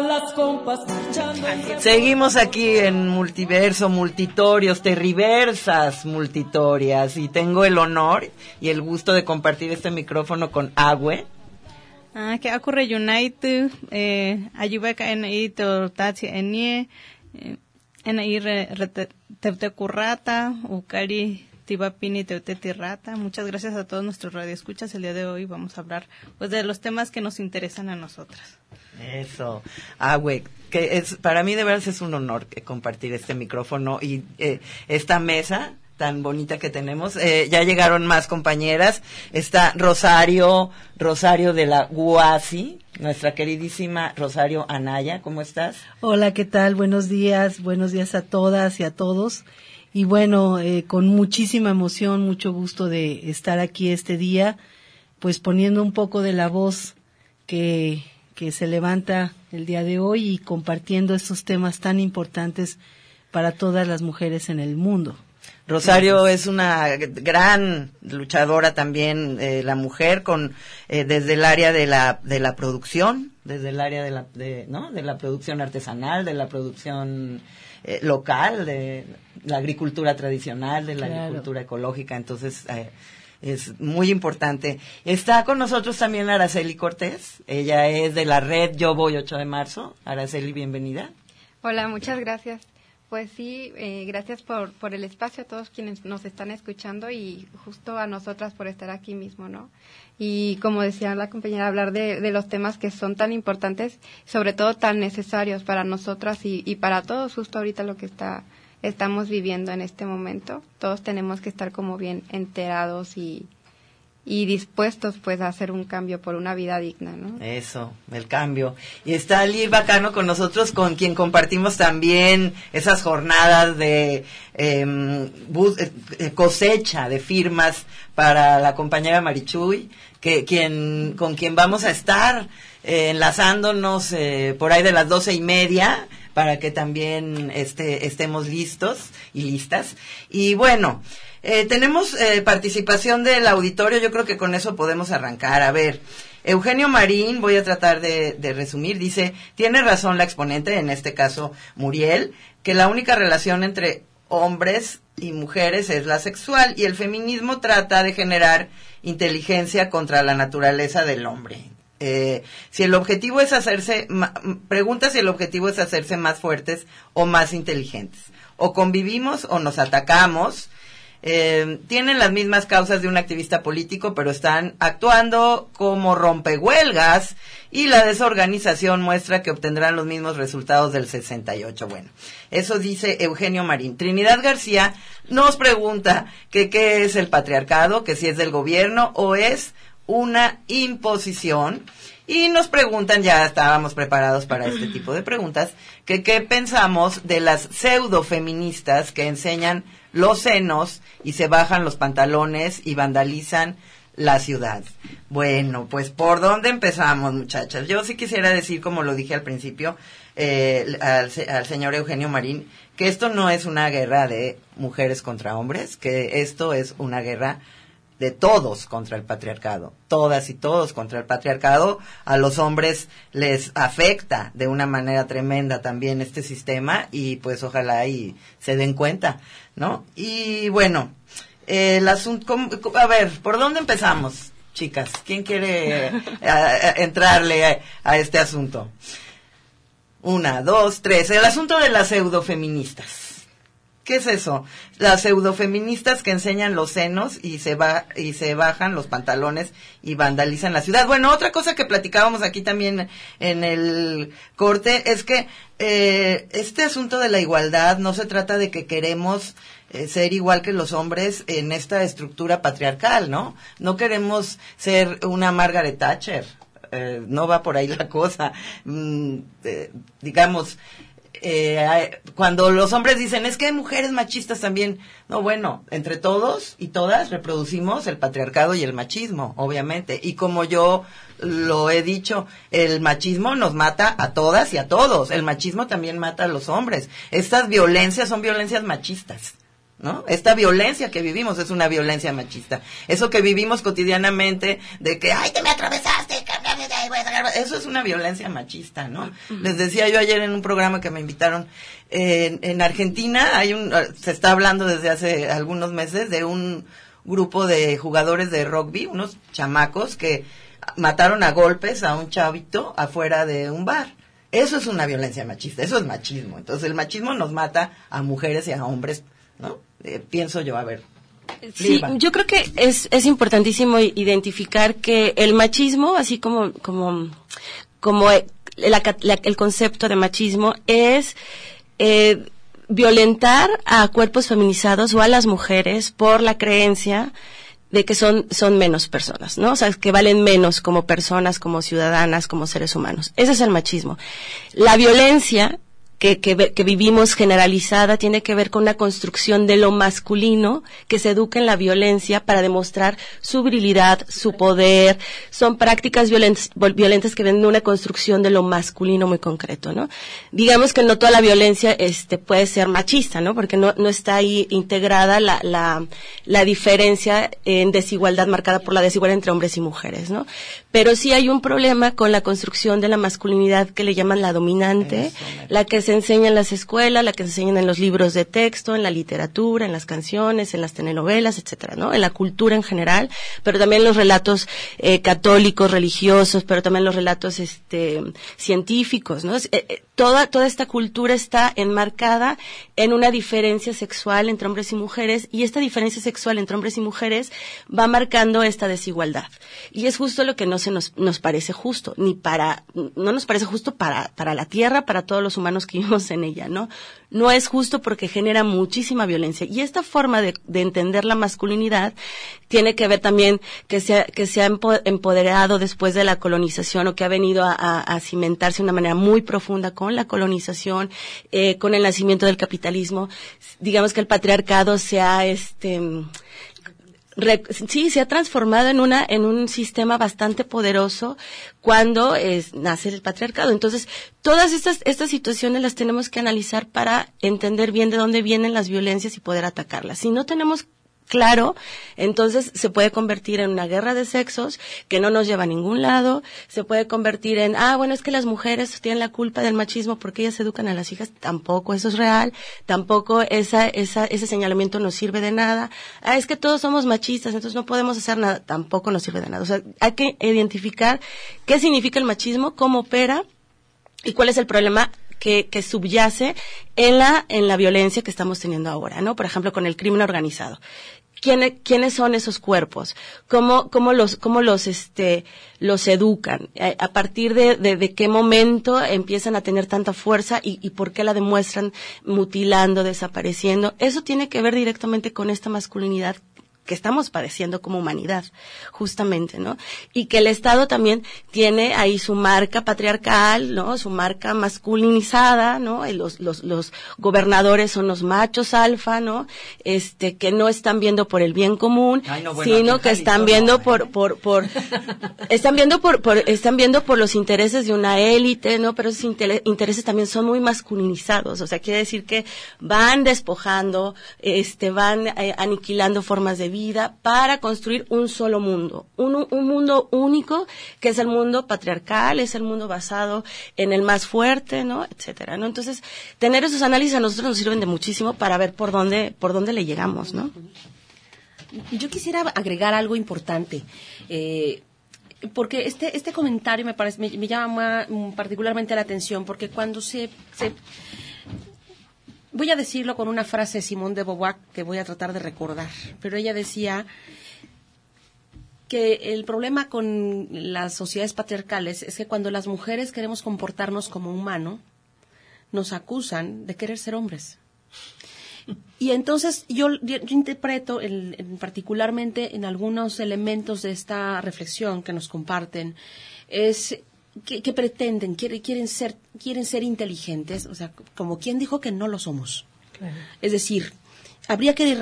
todas las compas marchando. Seguimos aquí en multiverso, multitorios, terriversas multitorias y tengo el honor y el gusto de compartir este micrófono con Agüe. Ah, que ocurre United, eh, ayubeca en ahí tortati en eh, en ahí te currata, ucari Tibapini Rata. Muchas gracias a todos nuestros radioescuchas. El día de hoy vamos a hablar pues de los temas que nos interesan a nosotras. Eso. Ah, güey, que es, para mí de verdad es un honor compartir este micrófono y eh, esta mesa tan bonita que tenemos. Eh, ya llegaron más compañeras. Está Rosario, Rosario de la Guasi, nuestra queridísima Rosario Anaya. ¿Cómo estás? Hola, ¿qué tal? Buenos días. Buenos días a todas y a todos. Y bueno, eh, con muchísima emoción, mucho gusto de estar aquí este día, pues poniendo un poco de la voz que que se levanta el día de hoy y compartiendo estos temas tan importantes para todas las mujeres en el mundo. Rosario es una gran luchadora también, eh, la mujer, con eh, desde el área de la de la producción, desde el área de la de, ¿no? de la producción artesanal, de la producción eh, local, de la agricultura tradicional, de la agricultura ecológica. Entonces, es muy importante. Está con nosotros también Araceli Cortés. Ella es de la red Yo Voy 8 de marzo. Araceli, bienvenida. Hola, muchas gracias. Pues sí, eh, gracias por, por el espacio a todos quienes nos están escuchando y justo a nosotras por estar aquí mismo, ¿no? Y como decía la compañera, hablar de, de los temas que son tan importantes, sobre todo tan necesarios para nosotras y, y para todos, justo ahorita lo que está estamos viviendo en este momento. Todos tenemos que estar como bien enterados y, y dispuestos pues a hacer un cambio por una vida digna, ¿no? Eso, el cambio. Y está Lil Bacano con nosotros, con quien compartimos también esas jornadas de em, eh, cosecha de firmas para la compañera Marichuy, que quien con quien vamos a estar eh, enlazándonos eh, por ahí de las doce y media para que también este, estemos listos y listas. Y bueno, eh, tenemos eh, participación del auditorio, yo creo que con eso podemos arrancar. A ver, Eugenio Marín, voy a tratar de, de, resumir, dice, tiene razón la exponente, en este caso Muriel, que la única relación entre hombres y mujeres es la sexual y el feminismo trata de generar inteligencia contra la naturaleza del hombre. Eh, si el objetivo es hacerse, pregunta si el objetivo es hacerse más fuertes o más inteligentes. O convivimos o nos atacamos. Eh, tienen las mismas causas de un activista político, pero están actuando como rompehuelgas y la desorganización muestra que obtendrán los mismos resultados del 68. Bueno, eso dice Eugenio Marín. Trinidad García nos pregunta que qué es el patriarcado, que si es del gobierno o es una imposición Y nos preguntan, ya estábamos preparados para este tipo de preguntas, que qué pensamos de las pseudo feministas que enseñan los senos y se bajan los pantalones y vandalizan la ciudad. Bueno, pues ¿por dónde empezamos, muchachas? Yo sí quisiera decir, como lo dije al principio, eh, al, al señor Eugenio Marín, que esto no es una guerra de mujeres contra hombres, que esto es una guerra de todos contra el patriarcado, todas y todos contra el patriarcado. A los hombres les afecta de una manera tremenda también este sistema y pues ojalá y se den cuenta, ¿no? Y bueno, el asunto, a ver, ¿por dónde empezamos, chicas? ¿Quién quiere entrarle a, este asunto? Una, dos, tres. El asunto de las pseudofeministas. ¿Qué es eso? Las pseudofeministas que enseñan los senos y se va y se bajan los pantalones y vandalizan la ciudad. Bueno, otra cosa que platicábamos aquí también en el corte es que eh, este asunto de la igualdad no se trata de que queremos eh, ser igual que los hombres en esta estructura patriarcal, ¿no? No queremos ser una Margaret Thatcher. Eh, no va por ahí la cosa. Mm, digamos, eh, cuando los hombres dicen, es que hay mujeres machistas también. No, bueno, entre todos y todas reproducimos el patriarcado y el machismo, obviamente. Y como yo lo he dicho, el machismo nos mata a todas y a todos. El machismo también mata a los hombres. Estas violencias son violencias machistas. ¿No? Esta violencia que vivimos es una violencia machista. Eso que vivimos cotidianamente de que, ay, te me atravesaste, eso es una violencia machista, ¿no? Les decía yo ayer en un programa que me invitaron, en, Argentina hay un, se está hablando desde hace algunos meses de un grupo de jugadores de rugby, unos chamacos que mataron a golpes a un chavito afuera de un bar. Eso es una violencia machista, eso es machismo. Entonces el machismo nos mata a mujeres y a hombres ¿no? Eh, pienso yo, a ver. Sí, yo creo que es, es importantísimo identificar que el machismo, así como, como, como el concepto de machismo es eh, violentar a cuerpos feminizados o a las mujeres por la creencia de que son, son menos personas, ¿no? O sea, que valen menos como personas, como ciudadanas, como seres humanos. Ese es el machismo. La violencia que, que, vivimos generalizada tiene que ver con una construcción de lo masculino que se educa en la violencia para demostrar su virilidad, su poder. Son prácticas violentas, violentas que ven una construcción de lo masculino muy concreto, ¿no? Digamos que no toda la violencia este, puede ser machista, ¿no? Porque no, no está ahí integrada la, la, la diferencia en desigualdad marcada por la desigualdad entre hombres y mujeres, ¿no? Pero sí hay un problema con la construcción de la masculinidad que le llaman la dominante, la que se se enseña en las escuelas, la que se enseña en los libros de texto, en la literatura, en las canciones, en las telenovelas, etcétera, ¿no? En la cultura en general, pero también los relatos eh, católicos, religiosos, pero también los relatos este, científicos, ¿no? Eh, eh, toda, toda esta cultura está enmarcada en una diferencia sexual entre hombres y mujeres y esta diferencia sexual entre hombres y mujeres va marcando esta desigualdad. Y es justo lo que no se nos, nos parece justo, ni para, no nos parece justo para, para la tierra, para todos los humanos que en ella, ¿no? No es justo porque genera muchísima violencia. Y esta forma de, entender la masculinidad tiene que ver también que se, que se ha empoderado después de la colonización o que ha venido a, cimentarse de una manera muy profunda con la colonización, eh, con el nacimiento del capitalismo. Digamos que el patriarcado se ha, este, sí, se ha transformado en una, en un sistema bastante poderoso cuando nace el patriarcado. Entonces, todas estas, estas situaciones las tenemos que analizar para entender bien de dónde vienen las violencias y poder atacarlas. Si no tenemos claro, entonces se puede convertir en una guerra de sexos que no nos lleva a ningún lado, se puede convertir en, ah, bueno, es que las mujeres tienen la culpa del machismo porque ellas educan a las hijas, tampoco eso es real, tampoco esa, esa, ese señalamiento nos sirve de nada, ah, es que todos somos machistas, entonces no podemos hacer nada, tampoco nos sirve de nada. O sea, hay que identificar qué significa el machismo, cómo opera y cuál es el problema que, que, subyace en la, en la violencia que estamos teniendo ahora, ¿no? Por ejemplo, con el crimen organizado. ¿Quiénes, son esos cuerpos? ¿Cómo, cómo los, cómo los, este, los educan? ¿A, partir de, de, qué momento empiezan a tener tanta fuerza y, y, por qué la demuestran mutilando, desapareciendo? Eso tiene que ver directamente con esta masculinidad que estamos padeciendo como humanidad, justamente, ¿no? Y que el Estado también tiene ahí su marca patriarcal, ¿no? Su marca masculinizada, ¿no? Y los, los, los gobernadores son los machos alfa, ¿no? Este, que no están viendo por el bien común, sino que están viendo por, por, por, están viendo por, por, están viendo por los intereses de una élite, ¿no? Pero esos intereses también son muy masculinizados, o sea, quiere decir que van despojando, este, van eh, aniquilando formas de vida, para construir un solo mundo, un, un mundo único que es el mundo patriarcal, es el mundo basado en el más fuerte, ¿no? etcétera, ¿no? Entonces, tener esos análisis a nosotros nos sirven de muchísimo para ver por dónde, por dónde le llegamos, ¿no? Yo quisiera agregar algo importante. Eh, porque este, este comentario me, parece, me, llama particularmente la atención, porque cuando se, se voy a decirlo con una frase de Simone de Beauvoir que voy a tratar de recordar, pero ella decía que el problema con las sociedades patriarcales es que cuando las mujeres queremos comportarnos como humano, nos acusan de querer ser hombres. Y entonces yo, interpreto en, particularmente en algunos elementos de esta reflexión que nos comparten, es que, pretenden, quieren, ser, quieren ser inteligentes, o sea, como quien dijo que no lo somos. Es decir, habría que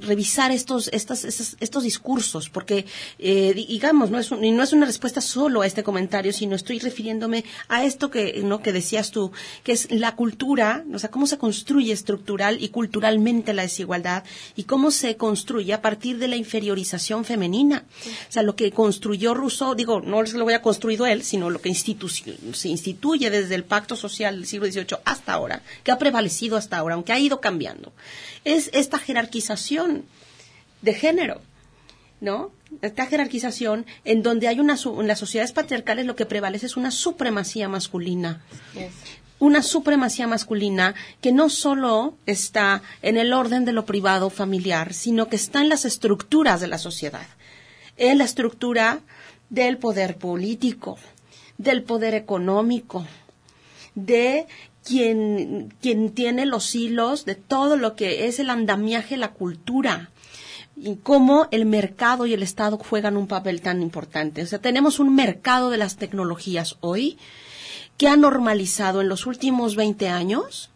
revisar estos, estos, estos, discursos, porque, eh, digamos, no es, no es una respuesta solo a este comentario, sino estoy refiriéndome a esto que, ¿no? que decías tú, que es la cultura, o sea, cómo se construye estructural y culturalmente la desigualdad y cómo se construye a partir de la inferiorización femenina. O sea, lo que construyó Rousseau, digo, no lo voy a construido él, sino lo que se instituye desde el pacto social del siglo XVIII hasta ahora, que ha prevalecido hasta ahora, aunque ha ido cambiando es esta jerarquización de género, ¿no? Esta jerarquización en donde hay una, en las sociedades patriarcales lo que prevalece es una supremacía masculina. Una supremacía masculina que no solo está en el orden de lo privado familiar, sino que está en las estructuras de la sociedad. En la estructura del poder político, del poder económico, de quien, quien tiene los hilos de todo lo que es el andamiaje, la cultura, y cómo el mercado y el Estado juegan un papel tan importante. O sea, tenemos un mercado de las tecnologías hoy que ha normalizado en los últimos 20 años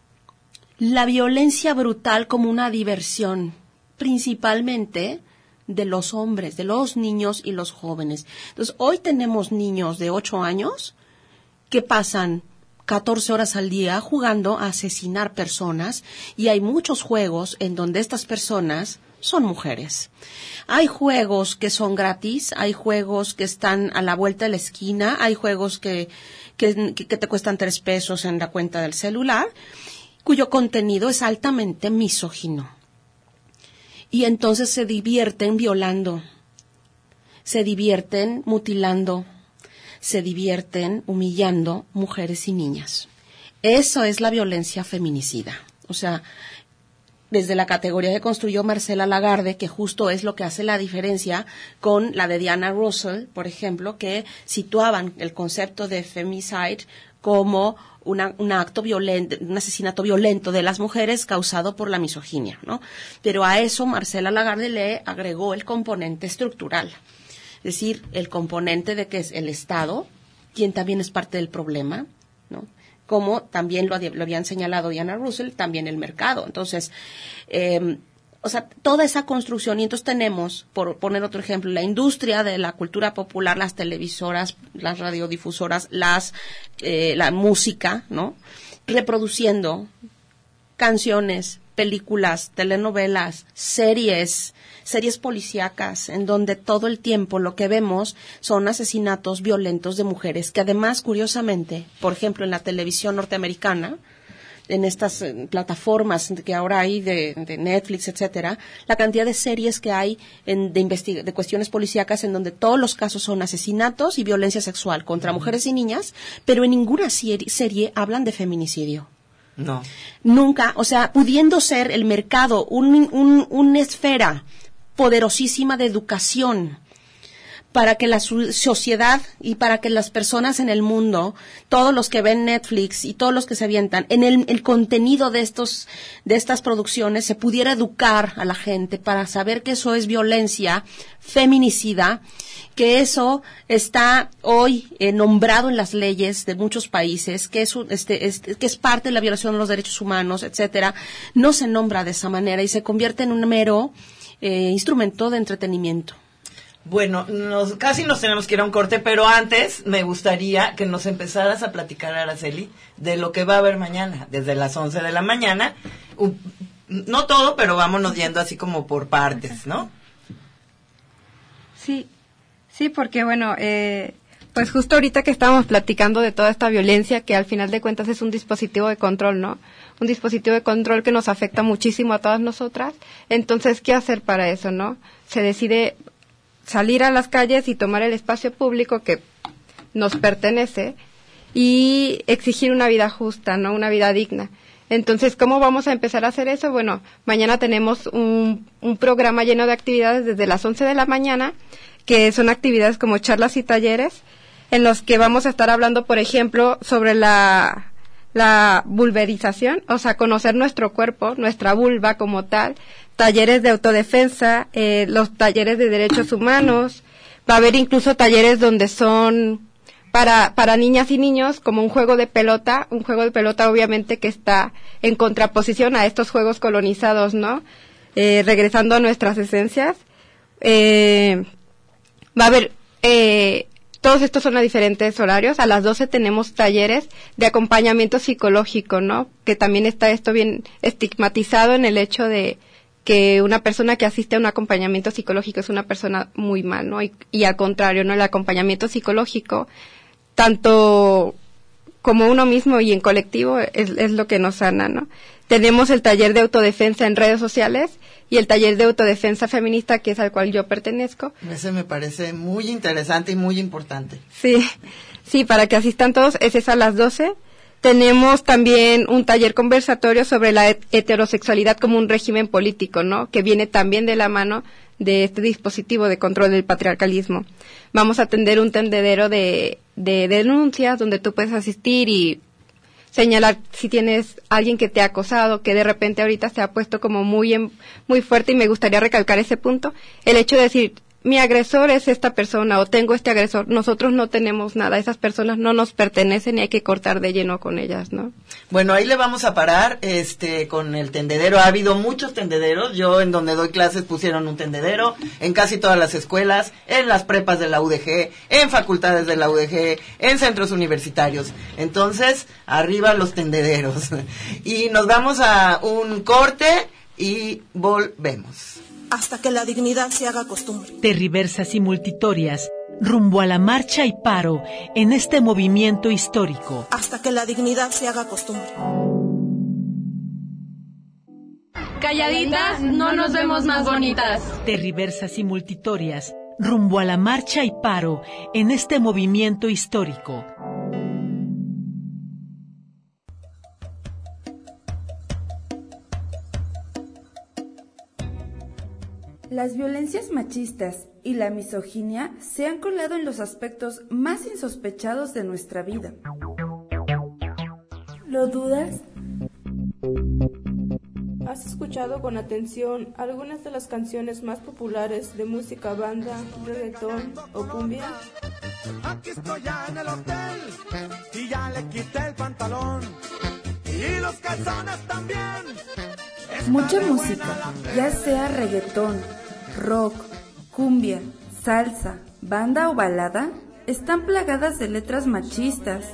la violencia brutal como una diversión, principalmente de los hombres, de los niños y los jóvenes. Entonces, hoy tenemos niños de 8 años que pasan 14 horas al día jugando a asesinar personas y hay muchos juegos en donde estas personas son mujeres. Hay juegos que son gratis, hay juegos que están a la vuelta de la esquina, hay juegos que, que, que te cuestan tres pesos en la cuenta del celular, cuyo contenido es altamente misógino. Y entonces se divierten violando, se divierten mutilando, se divierten humillando mujeres y niñas. Eso es la violencia feminicida. O sea, desde la categoría que construyó Marcela Lagarde, que justo es lo que hace la diferencia con la de Diana Russell, por ejemplo, que situaban el concepto de femicide como un acto violento, un asesinato violento de las mujeres causado por la misoginia, ¿no? Pero a eso Marcela Lagarde le agregó el componente estructural. Decir, el componente de que es el Estado, quien también es parte del problema, ¿no? Como también lo, habían señalado Diana Russell, también el mercado. Entonces, em, o sea, toda esa construcción, y entonces tenemos, por poner otro ejemplo, la industria de la cultura popular, las televisoras, las radiodifusoras, las, eh, la música, ¿no? Reproduciendo canciones, películas, telenovelas, series, series policíacas en donde todo el tiempo lo que vemos son asesinatos violentos de mujeres que además, curiosamente, por ejemplo, en la televisión norteamericana, en estas eh, plataformas que ahora hay de, Netflix, etcétera, la cantidad de series que hay de, de cuestiones policíacas en donde todos los casos son asesinatos y violencia sexual contra mujeres y niñas, pero en ninguna serie hablan de feminicidio. No. Nunca, o sea, pudiendo ser el mercado un, una esfera poderosísima de educación para que la sociedad y para que las personas en el mundo, todos los que ven Netflix y todos los que se avientan, en el, el, contenido de estos, de estas producciones se pudiera educar a la gente para saber que eso es violencia feminicida, que eso está hoy eh, nombrado en las leyes de muchos países, que es, este, este, que es parte de la violación de los derechos humanos, etcétera, no se nombra de esa manera y se convierte en un mero eh, instrumento de entretenimiento. Bueno, nos, casi nos tenemos que ir a un corte, pero antes me gustaría que nos empezaras a platicar, Araceli, de lo que va a haber mañana, desde las 11 de la mañana. no todo, pero vámonos yendo así como por partes, ¿no? Sí, sí, porque bueno, eh, pues justo ahorita que estábamos platicando de toda esta violencia, que al final de cuentas es un dispositivo de control, ¿no? Un dispositivo de control que nos afecta muchísimo a todas nosotras. Entonces, ¿qué hacer para eso, no? Se decide salir a las calles y tomar el espacio público que nos pertenece y exigir una vida justa, ¿no? Una vida digna. Entonces, ¿cómo vamos a empezar a hacer eso? Bueno, mañana tenemos un, programa lleno de actividades desde las 11 de la mañana, que son actividades como charlas y talleres, en los que vamos a estar hablando, por ejemplo, sobre la, la vulverización, o sea, conocer nuestro cuerpo, nuestra vulva como tal, talleres de autodefensa, eh, los talleres de derechos humanos, va a haber incluso talleres donde son para, para niñas y niños como un juego de pelota, un juego de pelota obviamente que está en contraposición a estos juegos colonizados, ¿no? Eh, regresando a nuestras esencias. Eh, va a haber, eh, todos estos son a diferentes horarios. A las 12 tenemos talleres de acompañamiento psicológico, ¿no? Que también está esto bien estigmatizado en el hecho de, que una persona que asiste a un acompañamiento psicológico es una persona muy mal, ¿no? Y, al contrario, ¿no? El acompañamiento psicológico, tanto como uno mismo y en colectivo, es, es lo que nos sana, ¿no? Tenemos el taller de autodefensa en redes sociales y el taller de autodefensa feminista, que es al cual yo pertenezco. Ese me parece muy interesante y muy importante. Sí, sí, para que asistan todos, ese es a las 12. Tenemos también un taller conversatorio sobre la heterosexualidad como un régimen político, ¿no? Que viene también de la mano de este dispositivo de control del patriarcalismo. Vamos a atender un tendedero de, de denuncias donde tú puedes asistir y señalar si tienes alguien que te ha acosado, que de repente ahorita se ha puesto como muy, muy fuerte y me gustaría recalcar ese punto. El hecho de decir, mi agresor es esta persona o tengo este agresor. Nosotros no tenemos nada, esas personas no nos pertenecen y hay que cortar de lleno con ellas, ¿no? Bueno, ahí le vamos a parar este con el tendedero. Ha habido muchos tendederos. Yo en donde doy clases pusieron un tendedero en casi todas las escuelas, en las prepas de la UDG, en facultades de la UDG, en centros universitarios. Entonces, arriba los tendederos. y nos vamos a un corte y volvemos hasta que la dignidad se haga costumbre. Terriversas y multitorias, rumbo a la marcha y paro en este movimiento histórico. Hasta que la dignidad se haga costumbre. Calladitas, no nos vemos más bonitas. Terriversas y multitorias, rumbo a la marcha y paro en este movimiento histórico. Las violencias machistas y la misoginia se han colado en los aspectos más insospechados de nuestra vida. ¿Lo dudas? ¿Has escuchado con atención algunas de las canciones más populares de música banda, reggaetón o cumbia? Aquí estoy ya en el hotel y ya le quité el pantalón y los calzones también. Mucha música, ya sea reggaetón, rock, cumbia, salsa, banda o balada, están plagadas de letras machistas.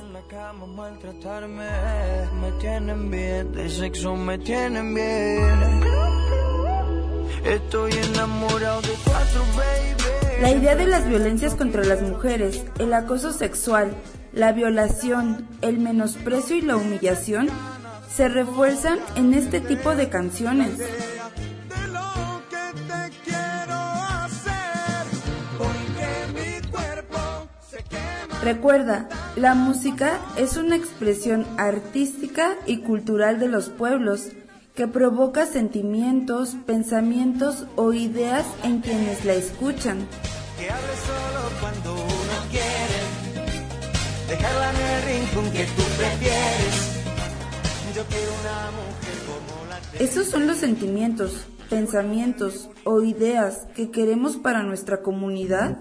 La idea de las violencias contra las mujeres, el acoso sexual, la violación, el menosprecio y la humillación se refuerzan en este tipo de canciones. Recuerda, la música es una expresión artística y cultural de los pueblos que provoca sentimientos, pensamientos o ideas en quienes la escuchan. que hable solo cuando uno quiere. Dejarla en el rincón que tú prefieres. Esos son los sentimientos, pensamientos o ideas que queremos para nuestra comunidad.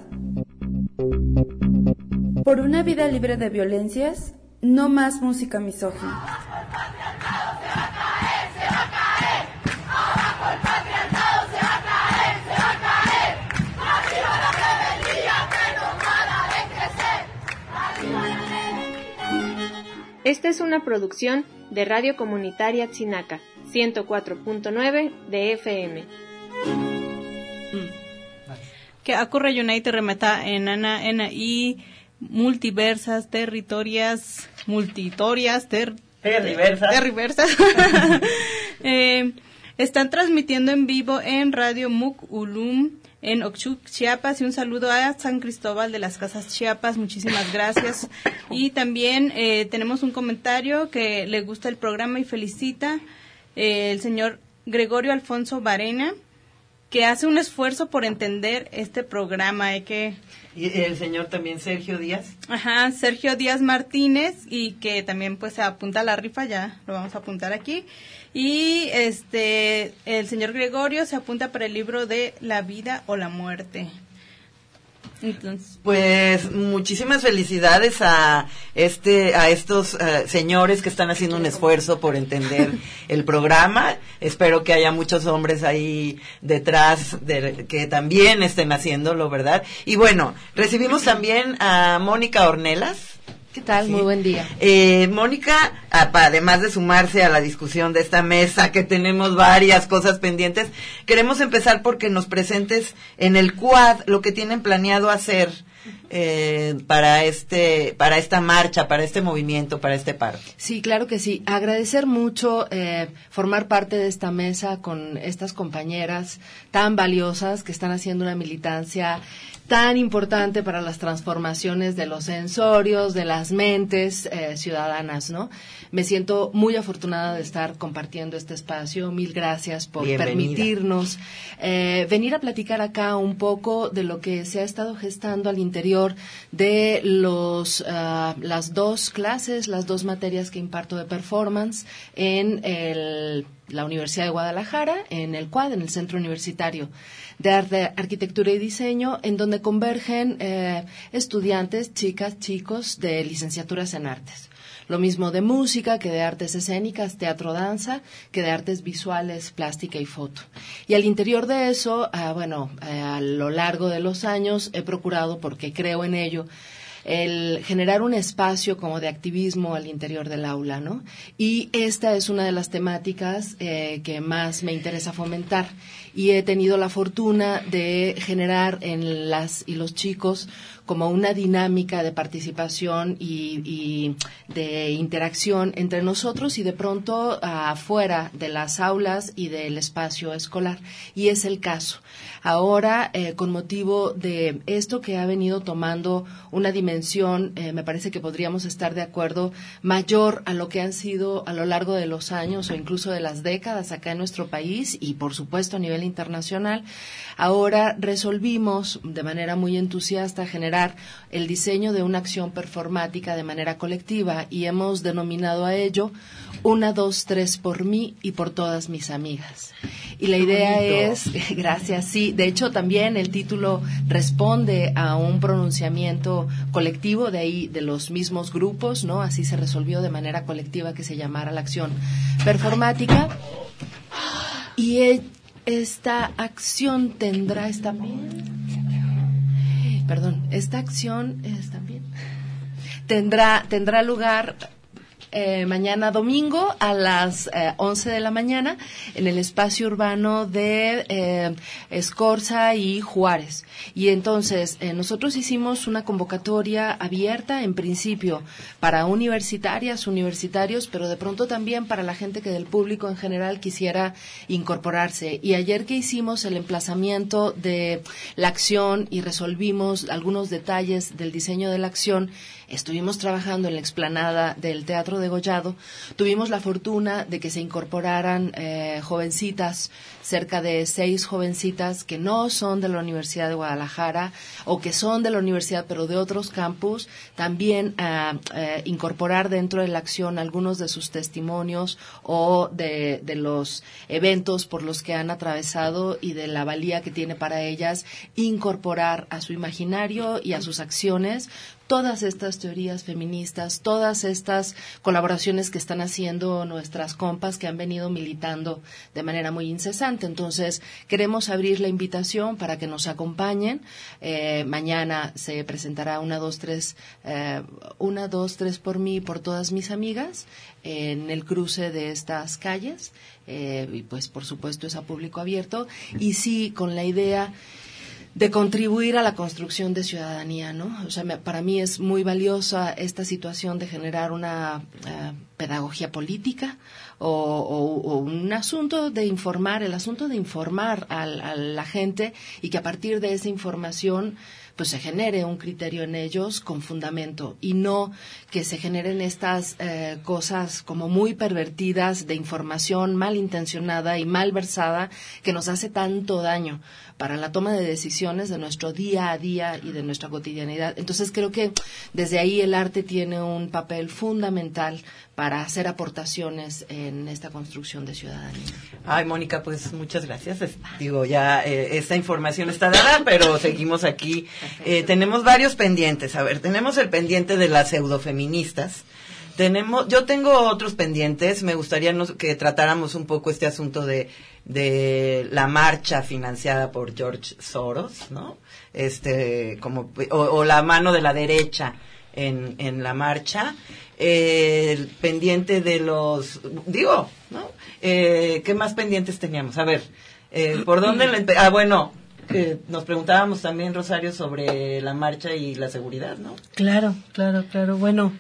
Por una vida libre de violencias, no más música misógina. Esta es una producción de Radio Comunitaria Tzinaca, 104.9 de FM. que ocurre United remeta en ana en y multiversas territorias multitorias ter, Terriversas. terriversas. Eh, están transmitiendo en vivo en Radio Muc Ulum en Oxuc, Chiapas y un saludo a San Cristóbal de las Casas Chiapas, muchísimas gracias. Y también eh, tenemos un comentario que le gusta el programa y felicita eh, el señor Gregorio Alfonso Varena, que hace un esfuerzo por entender este programa. Hay que Y el señor también Sergio Díaz. Ajá, Sergio Díaz Martínez y que también pues se apunta a la rifa, ya lo vamos a apuntar aquí. Y este el señor Gregorio se apunta para el libro de La vida o la muerte. Entonces, Pues muchísimas felicidades a este a estos eh, señores que están haciendo un esfuerzo por entender el programa. Espero que haya muchos hombres ahí detrás de que también estén haciéndolo, ¿verdad? Y bueno, recibimos también a Mónica Ornelas. ¿Qué tal? Muy buen día. Eh, Mónica, a- pa- además de sumarse a la discusión de esta mesa, que tenemos varias cosas pendientes, queremos empezar porque nos presentes en el quad lo que tienen planeado hacer eh, para este, para esta marcha, para este movimiento, para este paro. Sí, claro que sí. Agradecer mucho eh, formar parte de esta mesa con estas compañeras tan valiosas que están haciendo una militancia tan importante para las transformaciones de los sensorios, de las mentes eh, ciudadanas, ¿no? Me siento muy afortunada de estar compartiendo este espacio. Mil gracias por Bienvenida. permitirnos eh, venir a platicar acá un poco de lo que se ha estado gestando al interior de los ah, las dos clases, las dos materias que imparto de performance en el- la Universidad de Guadalajara, en el CUAD, en el Centro Universitario de Arte, Arquitectura y Diseño, en donde convergen eh, estudiantes, chicas, chicos de licenciaturas en artes. Lo mismo de música que de artes escénicas, teatro, danza, que de artes visuales, plástica y foto. Y al interior de eso, ah, bueno, eh, a lo largo de los años he procurado, porque creo en ello, el generar un espacio como de activismo al interior del aula, ¿no? Y esta es una de las temáticas eh, que más me interesa fomentar. Y he tenido la fortuna de generar en las y los chicos como una dinámica de participación y, de interacción entre nosotros y de pronto afuera de las aulas y del espacio escolar. Y es el caso. Ahora, eh, con motivo de esto que ha venido tomando una dimensión, eh, me parece que podríamos estar de acuerdo, mayor a lo que han sido a lo largo de los años o incluso de las décadas acá en nuestro país y, por supuesto, a nivel internacional. Ahora resolvimos de manera muy entusiasta generar el diseño de una acción performática de manera colectiva y hemos denominado a ello una, dos, tres por mí y por todas mis amigas. Y la idea es, gracias, sí, de hecho también el título responde a un pronunciamiento colectivo de ahí, de los mismos grupos, ¿no? Así se resolvió de manera colectiva que se llamara la acción performática. Y esta acción tendrá esta perdón, esta acción es también. Tendrá tendrá lugar eh, mañana domingo a las eh, 11 de la mañana en el espacio urbano de eh, Escorza y Juárez. Y entonces eh, nosotros hicimos una convocatoria abierta en principio para universitarias, universitarios, pero de pronto también para la gente que del público en general quisiera incorporarse. Y ayer que hicimos el emplazamiento de la acción y resolvimos algunos detalles del diseño de la acción, estuvimos trabajando en la explanada del Teatro de Gollado, tuvimos la fortuna de que se incorporaran eh, jovencitas, cerca de seis jovencitas que no son de la Universidad de Guadalajara o que son de la universidad pero de otros campus, también a eh, incorporar dentro de la acción algunos de sus testimonios o de, de los eventos por los que han atravesado y de la valía que tiene para ellas incorporar a su imaginario y a sus acciones todas estas teorías feministas, todas estas colaboraciones que están haciendo nuestras compas que han venido militando de manera muy incesante. Entonces, queremos abrir la invitación para que nos acompañen. Eh, mañana se presentará una, dos, tres, eh, una, dos, tres por mí y por todas mis amigas en el cruce de estas calles. Eh, y pues, por supuesto, es a público abierto. Y sí, con la idea de contribuir a la construcción de ciudadanía, ¿no? O sea, me, para mí es muy valiosa esta situación de generar una uh, pedagogía política o, un asunto de informar, el asunto de informar al, a la gente y que a partir de esa información pues se genere un criterio en ellos con fundamento y no que se generen estas eh, cosas como muy pervertidas de información malintencionada y mal versada que nos hace tanto daño para la toma de decisiones de nuestro día a día y de nuestra cotidianidad. Entonces creo que desde ahí el arte tiene un papel fundamental para hacer aportaciones en esta construcción de ciudadanía. Ay, Mónica, pues muchas gracias. Es, digo, ya eh, esta información está dada, pero seguimos aquí. Eh, tenemos varios pendientes. A ver, tenemos el pendiente de las pseudofeministas. Tenemos, yo tengo otros pendientes. Me gustaría nos, que tratáramos un poco este asunto de de la marcha financiada por George Soros, ¿no? Este, como, o, la mano de la derecha en, en la marcha, eh, el pendiente de los, digo, ¿no? Eh, ¿Qué más pendientes teníamos? A ver, eh, ¿por dónde? Le, ah, bueno, que nos preguntábamos también, Rosario, sobre la marcha y la seguridad, ¿no? Claro, claro, claro. Bueno,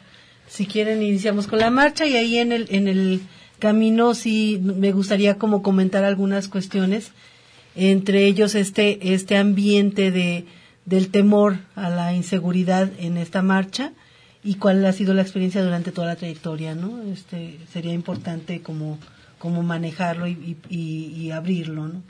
si quieren iniciamos con la marcha y ahí en el, en el camino sí me gustaría como comentar algunas cuestiones, entre ellos este, este ambiente de, del temor a la inseguridad en esta marcha y cuál ha sido la experiencia durante toda la trayectoria, ¿no? Este, sería importante como, como manejarlo y, y, y abrirlo, ¿no?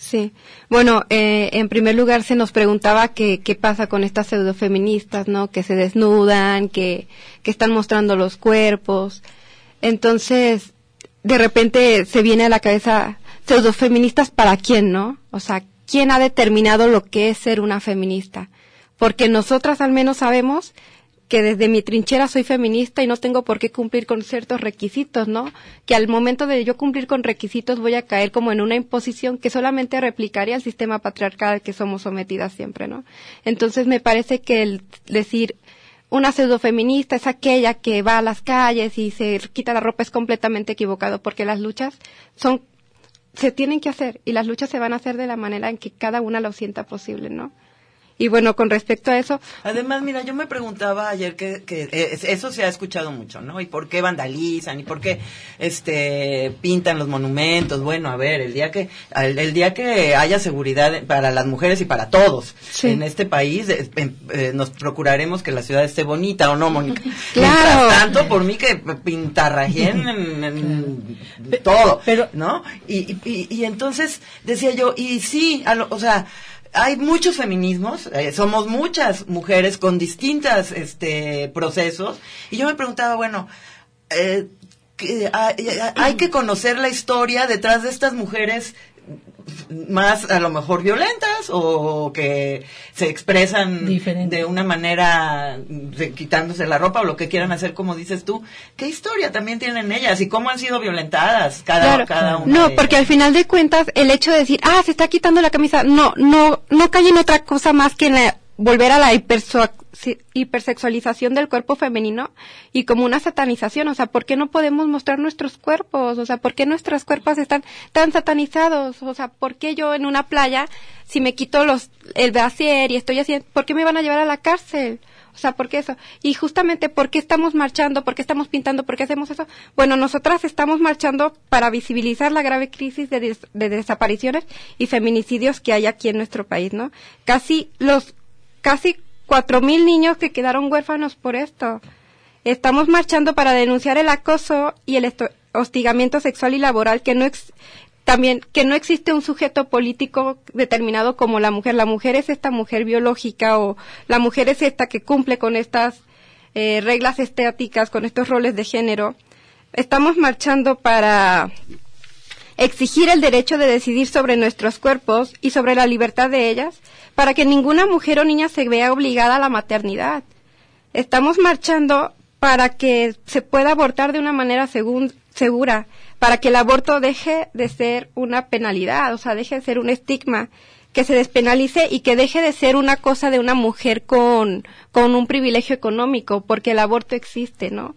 Sí, bueno, eh, en primer lugar se nos preguntaba qué, qué pasa con estas pseudofeministas, ¿no? Que se desnudan, que, que están mostrando los cuerpos. Entonces, de repente se viene a la cabeza pseudofeministas para quién, ¿no? O sea, ¿quién ha determinado lo que es ser una feminista? Porque nosotras al menos sabemos que desde mi trinchera soy feminista y no tengo por qué cumplir con ciertos requisitos, ¿no? Que al momento de yo cumplir con requisitos voy a caer como en una imposición que solamente replicaría el sistema patriarcal al que somos sometidas siempre, ¿no? Entonces me parece que el decir una pseudofeminista es aquella que va a las calles y se quita la ropa es completamente equivocado porque las luchas son se tienen que hacer y las luchas se van a hacer de la manera en que cada una lo sienta posible, ¿no? Y bueno, con respecto a eso. Además, mira, yo me preguntaba ayer que, que eh, eso se ha escuchado mucho, ¿no? ¿Y por qué vandalizan? ¿Y por qué este pintan los monumentos? Bueno, a ver, el día que el, el día que haya seguridad para las mujeres y para todos sí. en este país, eh, eh, nos procuraremos que la ciudad esté bonita, ¿o no, Mónica? Claro. Mientras tanto, por mí que pintarrajien en, en, todo, pero, ¿no? Y, y, y, entonces decía yo, y sí, lo, o sea, hay muchos feminismos, eh, somos muchas mujeres con distintos este, procesos, y yo me preguntaba, bueno, eh, que, hay, hay, que conocer la historia detrás de estas mujeres más a lo mejor violentas o que se expresan Diferente. de una manera de, quitándose la ropa o lo que quieran hacer como dices tú qué historia también tienen ellas y cómo han sido violentadas cada, claro. cada una no porque al final de cuentas el hecho de decir ah se está quitando la camisa no no no cae en otra cosa más que en la volver a la hipersexualización del cuerpo femenino y como una satanización. O sea, ¿por qué no podemos mostrar nuestros cuerpos? O sea, ¿por qué nuestros cuerpos están tan satanizados? O sea, ¿por qué yo en una playa, si me quito los, el brasier y estoy así, ¿por qué me van a llevar a la cárcel? O sea, ¿por qué eso? Y justamente, ¿por qué estamos marchando? ¿Por qué estamos pintando? ¿Por qué hacemos eso? Bueno, nosotras estamos marchando para visibilizar la grave crisis de desapariciones y feminicidios que hay aquí en nuestro país, ¿no? Casi los casi cuatro mil niños que quedaron huérfanos por esto. Estamos marchando para denunciar el acoso y el hostigamiento sexual y laboral que no también que no existe un sujeto político determinado como la mujer. La mujer es esta mujer biológica o la mujer es esta que cumple con estas eh, reglas estéticas, con estos roles de género. Estamos marchando para exigir el derecho de decidir sobre nuestros cuerpos y sobre la libertad de ellas, para que ninguna mujer o niña se vea obligada a la maternidad. Estamos marchando para que se pueda abortar de una manera segura, para que el aborto deje de ser una penalidad, o sea, deje de ser un estigma, que se despenalice y que deje de ser una cosa de una mujer con, con un privilegio económico, porque el aborto existe, ¿no?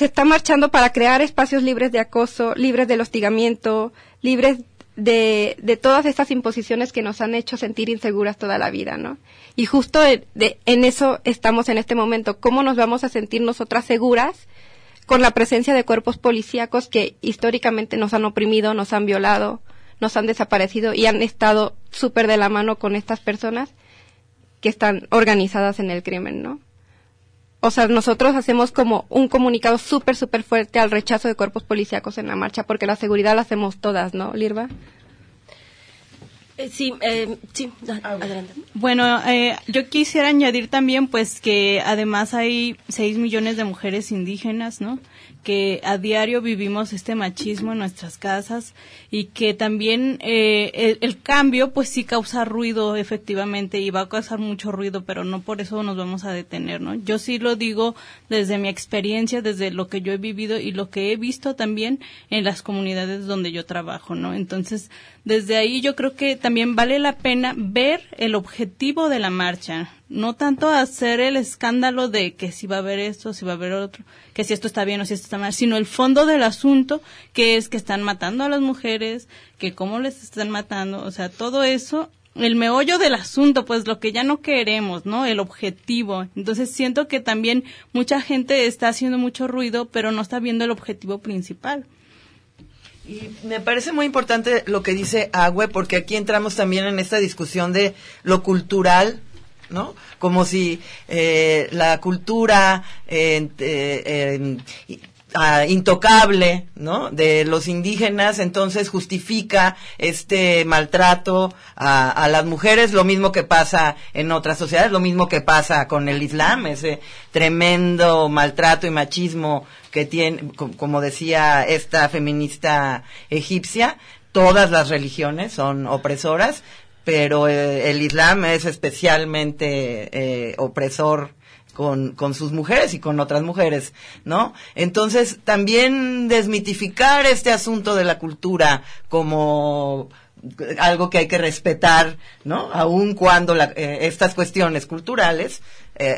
Se está marchando para crear espacios libres de acoso, libres del hostigamiento, libres de, de todas estas imposiciones que nos han hecho sentir inseguras toda la vida, ¿no? Y justo en eso estamos en este momento. ¿Cómo nos vamos a sentir nosotras seguras con la presencia de cuerpos policíacos que históricamente nos han oprimido, nos han violado, nos han desaparecido y han estado súper de la mano con estas personas que están organizadas en el crimen, ¿no? O sea, nosotros hacemos como un comunicado súper, súper fuerte al rechazo de cuerpos policíacos en la marcha, porque la seguridad la hacemos todas, ¿no, Lirva? Eh, sí, eh, sí, ah, adelante. Bueno, eh, yo quisiera añadir también, pues, que además hay 6 millones de mujeres indígenas, ¿no? Que a diario vivimos este machismo en nuestras casas y que también eh, el, cambio pues sí causa ruido efectivamente y va a causar mucho ruido pero no por eso nos vamos a detener no yo sí lo digo desde mi experiencia desde lo que yo he vivido y lo que he visto también en las comunidades donde yo trabajo no entonces desde ahí yo creo que también vale la pena ver el objetivo de la marcha no tanto hacer el escándalo de que si va a haber esto, si va a haber otro, que si esto está bien o si esto está mal, sino el fondo del asunto, que es que están matando a las mujeres, que cómo les están matando, o sea, todo eso, el meollo del asunto, pues lo que ya no queremos, ¿no? El objetivo. Entonces siento que también mucha gente está haciendo mucho ruido, pero no está viendo el objetivo principal. Y me parece muy importante lo que dice Agüe, porque aquí entramos también en esta discusión de lo cultural ¿no? Como si eh, la cultura eh, ah, intocable, ¿no? De los indígenas, entonces justifica este maltrato a, a, las mujeres, lo mismo que pasa en otras sociedades, lo mismo que pasa con el Islam, ese tremendo maltrato y machismo que tiene, como decía esta feminista egipcia, todas las religiones son opresoras, pero eh, el Islam es especialmente eh, opresor con, con sus mujeres y con otras mujeres, ¿no? Entonces, también desmitificar este asunto de la cultura como algo que hay que respetar, ¿no? Aun cuando eh, estas cuestiones culturales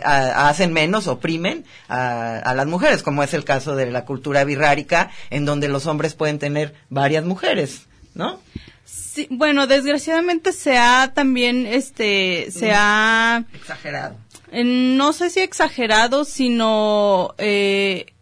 hacen menos, oprimen a, a, las mujeres, como es el caso de la cultura birrárica, en donde los hombres pueden tener varias mujeres, ¿no? Sí, bueno, desgraciadamente se ha también, este, se ha... Exagerado. no sé si exagerado, sino... Eh,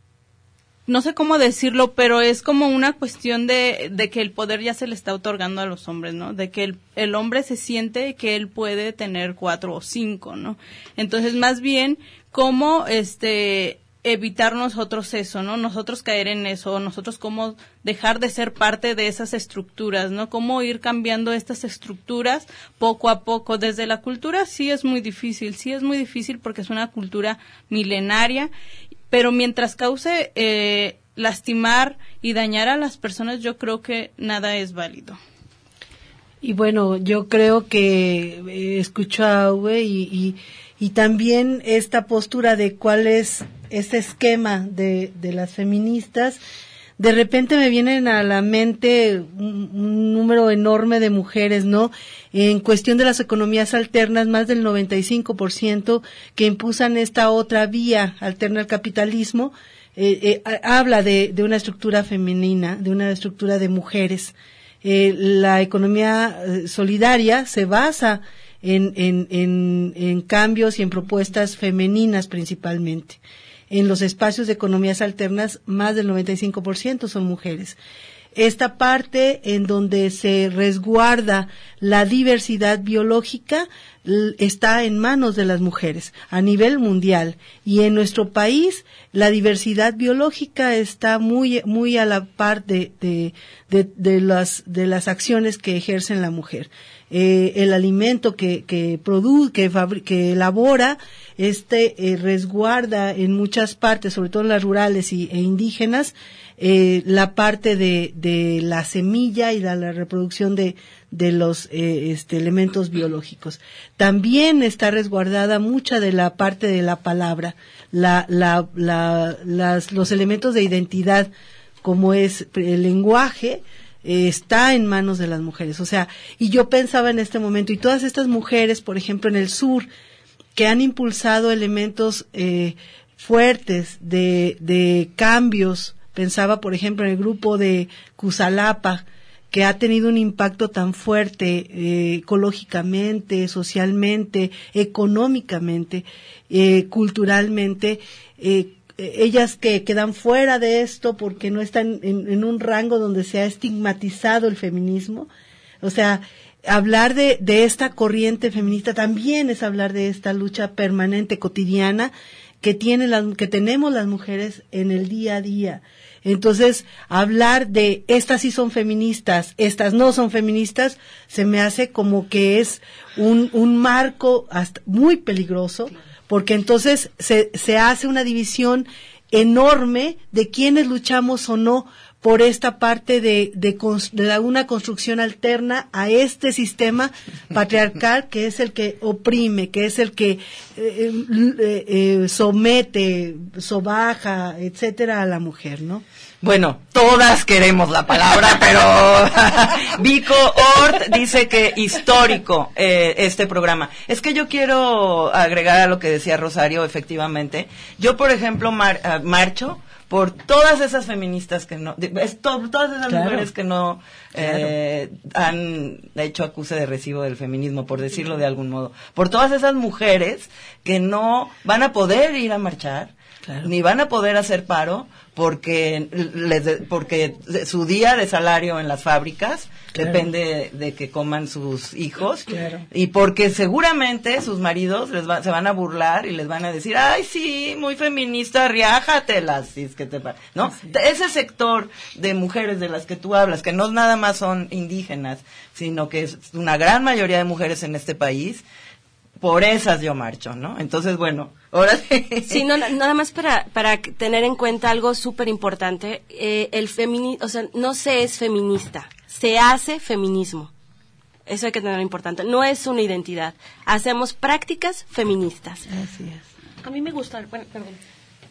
no sé cómo decirlo, pero es como una cuestión de, de, que el poder ya se le está otorgando a los hombres, ¿no? De que el, el hombre se siente que él puede tener cuatro o cinco, ¿no? Entonces, más bien, cómo este evitar nosotros eso, ¿no? Nosotros caer en eso, nosotros cómo dejar de ser parte de esas estructuras, ¿no? Cómo ir cambiando estas estructuras poco a poco. Desde la cultura sí es muy difícil, sí es muy difícil porque es una cultura milenaria, pero mientras cause eh, lastimar y dañar a las personas, yo creo que nada es válido. Y bueno, yo creo que eh, escucho a Uwe y, y, y también esta postura de cuál es este esquema de, de las feministas, de repente me vienen a la mente un, número enorme de mujeres, ¿no? En cuestión de las economías alternas, más del 95% que impulsan esta otra vía alterna al capitalismo, eh, eh, habla de, de, una estructura femenina, de una estructura de mujeres. Eh, la economía solidaria se basa en, en, en, cambios y en propuestas femeninas principalmente. En los espacios de economías alternas, más del 95% son mujeres. Esta parte en donde se resguarda la diversidad biológica está en manos de las mujeres a nivel mundial. Y en nuestro país la diversidad biológica está muy muy a la par de, de, de, de las de las acciones que ejercen la mujer Eh, el alimento que que produce que, que elabora este eh, resguarda en muchas partes sobre todo en las rurales y, e indígenas eh, la parte de, de la semilla y de la reproducción de, de los eh, este, elementos biológicos. También está resguardada mucha de la parte de la palabra, la, la, la, las, los elementos de identidad, como es el lenguaje, está en manos de las mujeres. O sea, y yo pensaba en este momento, y todas estas mujeres, por ejemplo, en el sur, que han impulsado elementos eh, fuertes de, cambios. Pensaba, por ejemplo, en el grupo de Cusalapa, que ha tenido un impacto tan fuerte eh, ecológicamente, socialmente, económicamente, eh, culturalmente. Ellas que quedan fuera de esto porque no están en, en un rango donde se ha estigmatizado el feminismo. O sea, hablar de, de esta corriente feminista también es hablar de esta lucha permanente, cotidiana, que, tiene las, que tenemos las mujeres en el día a día. Entonces, hablar de estas sí son feministas, estas no son feministas, se me hace como que es un, un marco hasta muy peligroso, porque entonces se, se hace una división enorme de quienes luchamos o no por esta parte de, de, de una construcción alterna a este sistema patriarcal que es el que oprime, que es el que eh, eh, eh, somete, sobaja, etcétera, a la mujer, ¿no? Bueno, todas queremos la palabra, pero Vico Ort dice que histórico eh, este programa. Es que yo quiero agregar a lo que decía Rosario, efectivamente. Yo, por ejemplo, mar- ah, marcho por todas esas feministas que no, es to- todas esas Claro. mujeres que no eh, han hecho acuse de recibo del feminismo, por decirlo de algún modo. Por todas esas mujeres que no van a poder ir a marchar, ni van a poder hacer paro porque les de- porque su día de salario en las fábricas Claro. depende de que coman sus hijos Claro. y porque seguramente sus maridos les va- se van a burlar y les van a decir ay sí muy feminista riájatelas si es que te pa-". no ese sector de mujeres de las que tú hablas que no nada más son indígenas sino que es una gran mayoría de mujeres en este país por esas yo marcho no entonces bueno ahora sí no, na- nada más para, para tener en cuenta algo súper importante. Eh, el femini o sea, no se es feminista, se hace feminismo. Eso hay que tener importante. No es una identidad. Hacemos prácticas feministas. Así es. A mí me gusta. Bueno, perdón.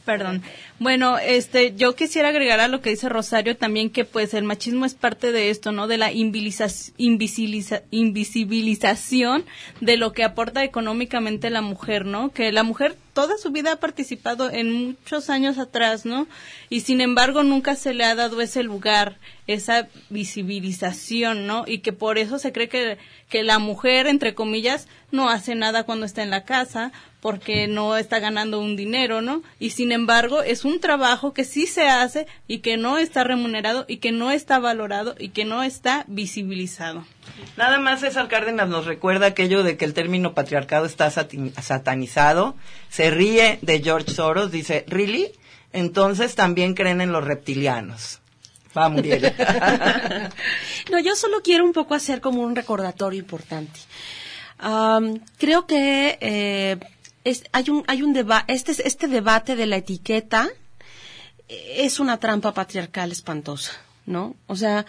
Perdón. Bueno, este, yo quisiera agregar a lo que dice Rosario también que pues el machismo es parte de esto, ¿no? De la invisibiliza- invisibilización de lo que aporta económicamente la mujer, ¿no? Que la mujer toda su vida ha participado en muchos años atrás, ¿no? Y sin embargo nunca se le ha dado ese lugar, esa visibilización, ¿no? Y que por eso se cree que, que la mujer, entre comillas, no hace nada cuando está en la casa porque no está ganando un dinero, ¿no? Y sin embargo es un trabajo que sí se hace y que no está remunerado y que no está valorado y que no está visibilizado. Nada más César Cárdenas nos recuerda aquello de que el término patriarcado está satanizado. Se ríe de George Soros, dice, ¿really? Entonces también creen en los reptilianos. Va. No, yo solo quiero un poco hacer como un recordatorio importante. Creo que eh, es- hay un hay un deba este este debate de la etiqueta eh, es una trampa patriarcal espantosa, ¿no? O sea,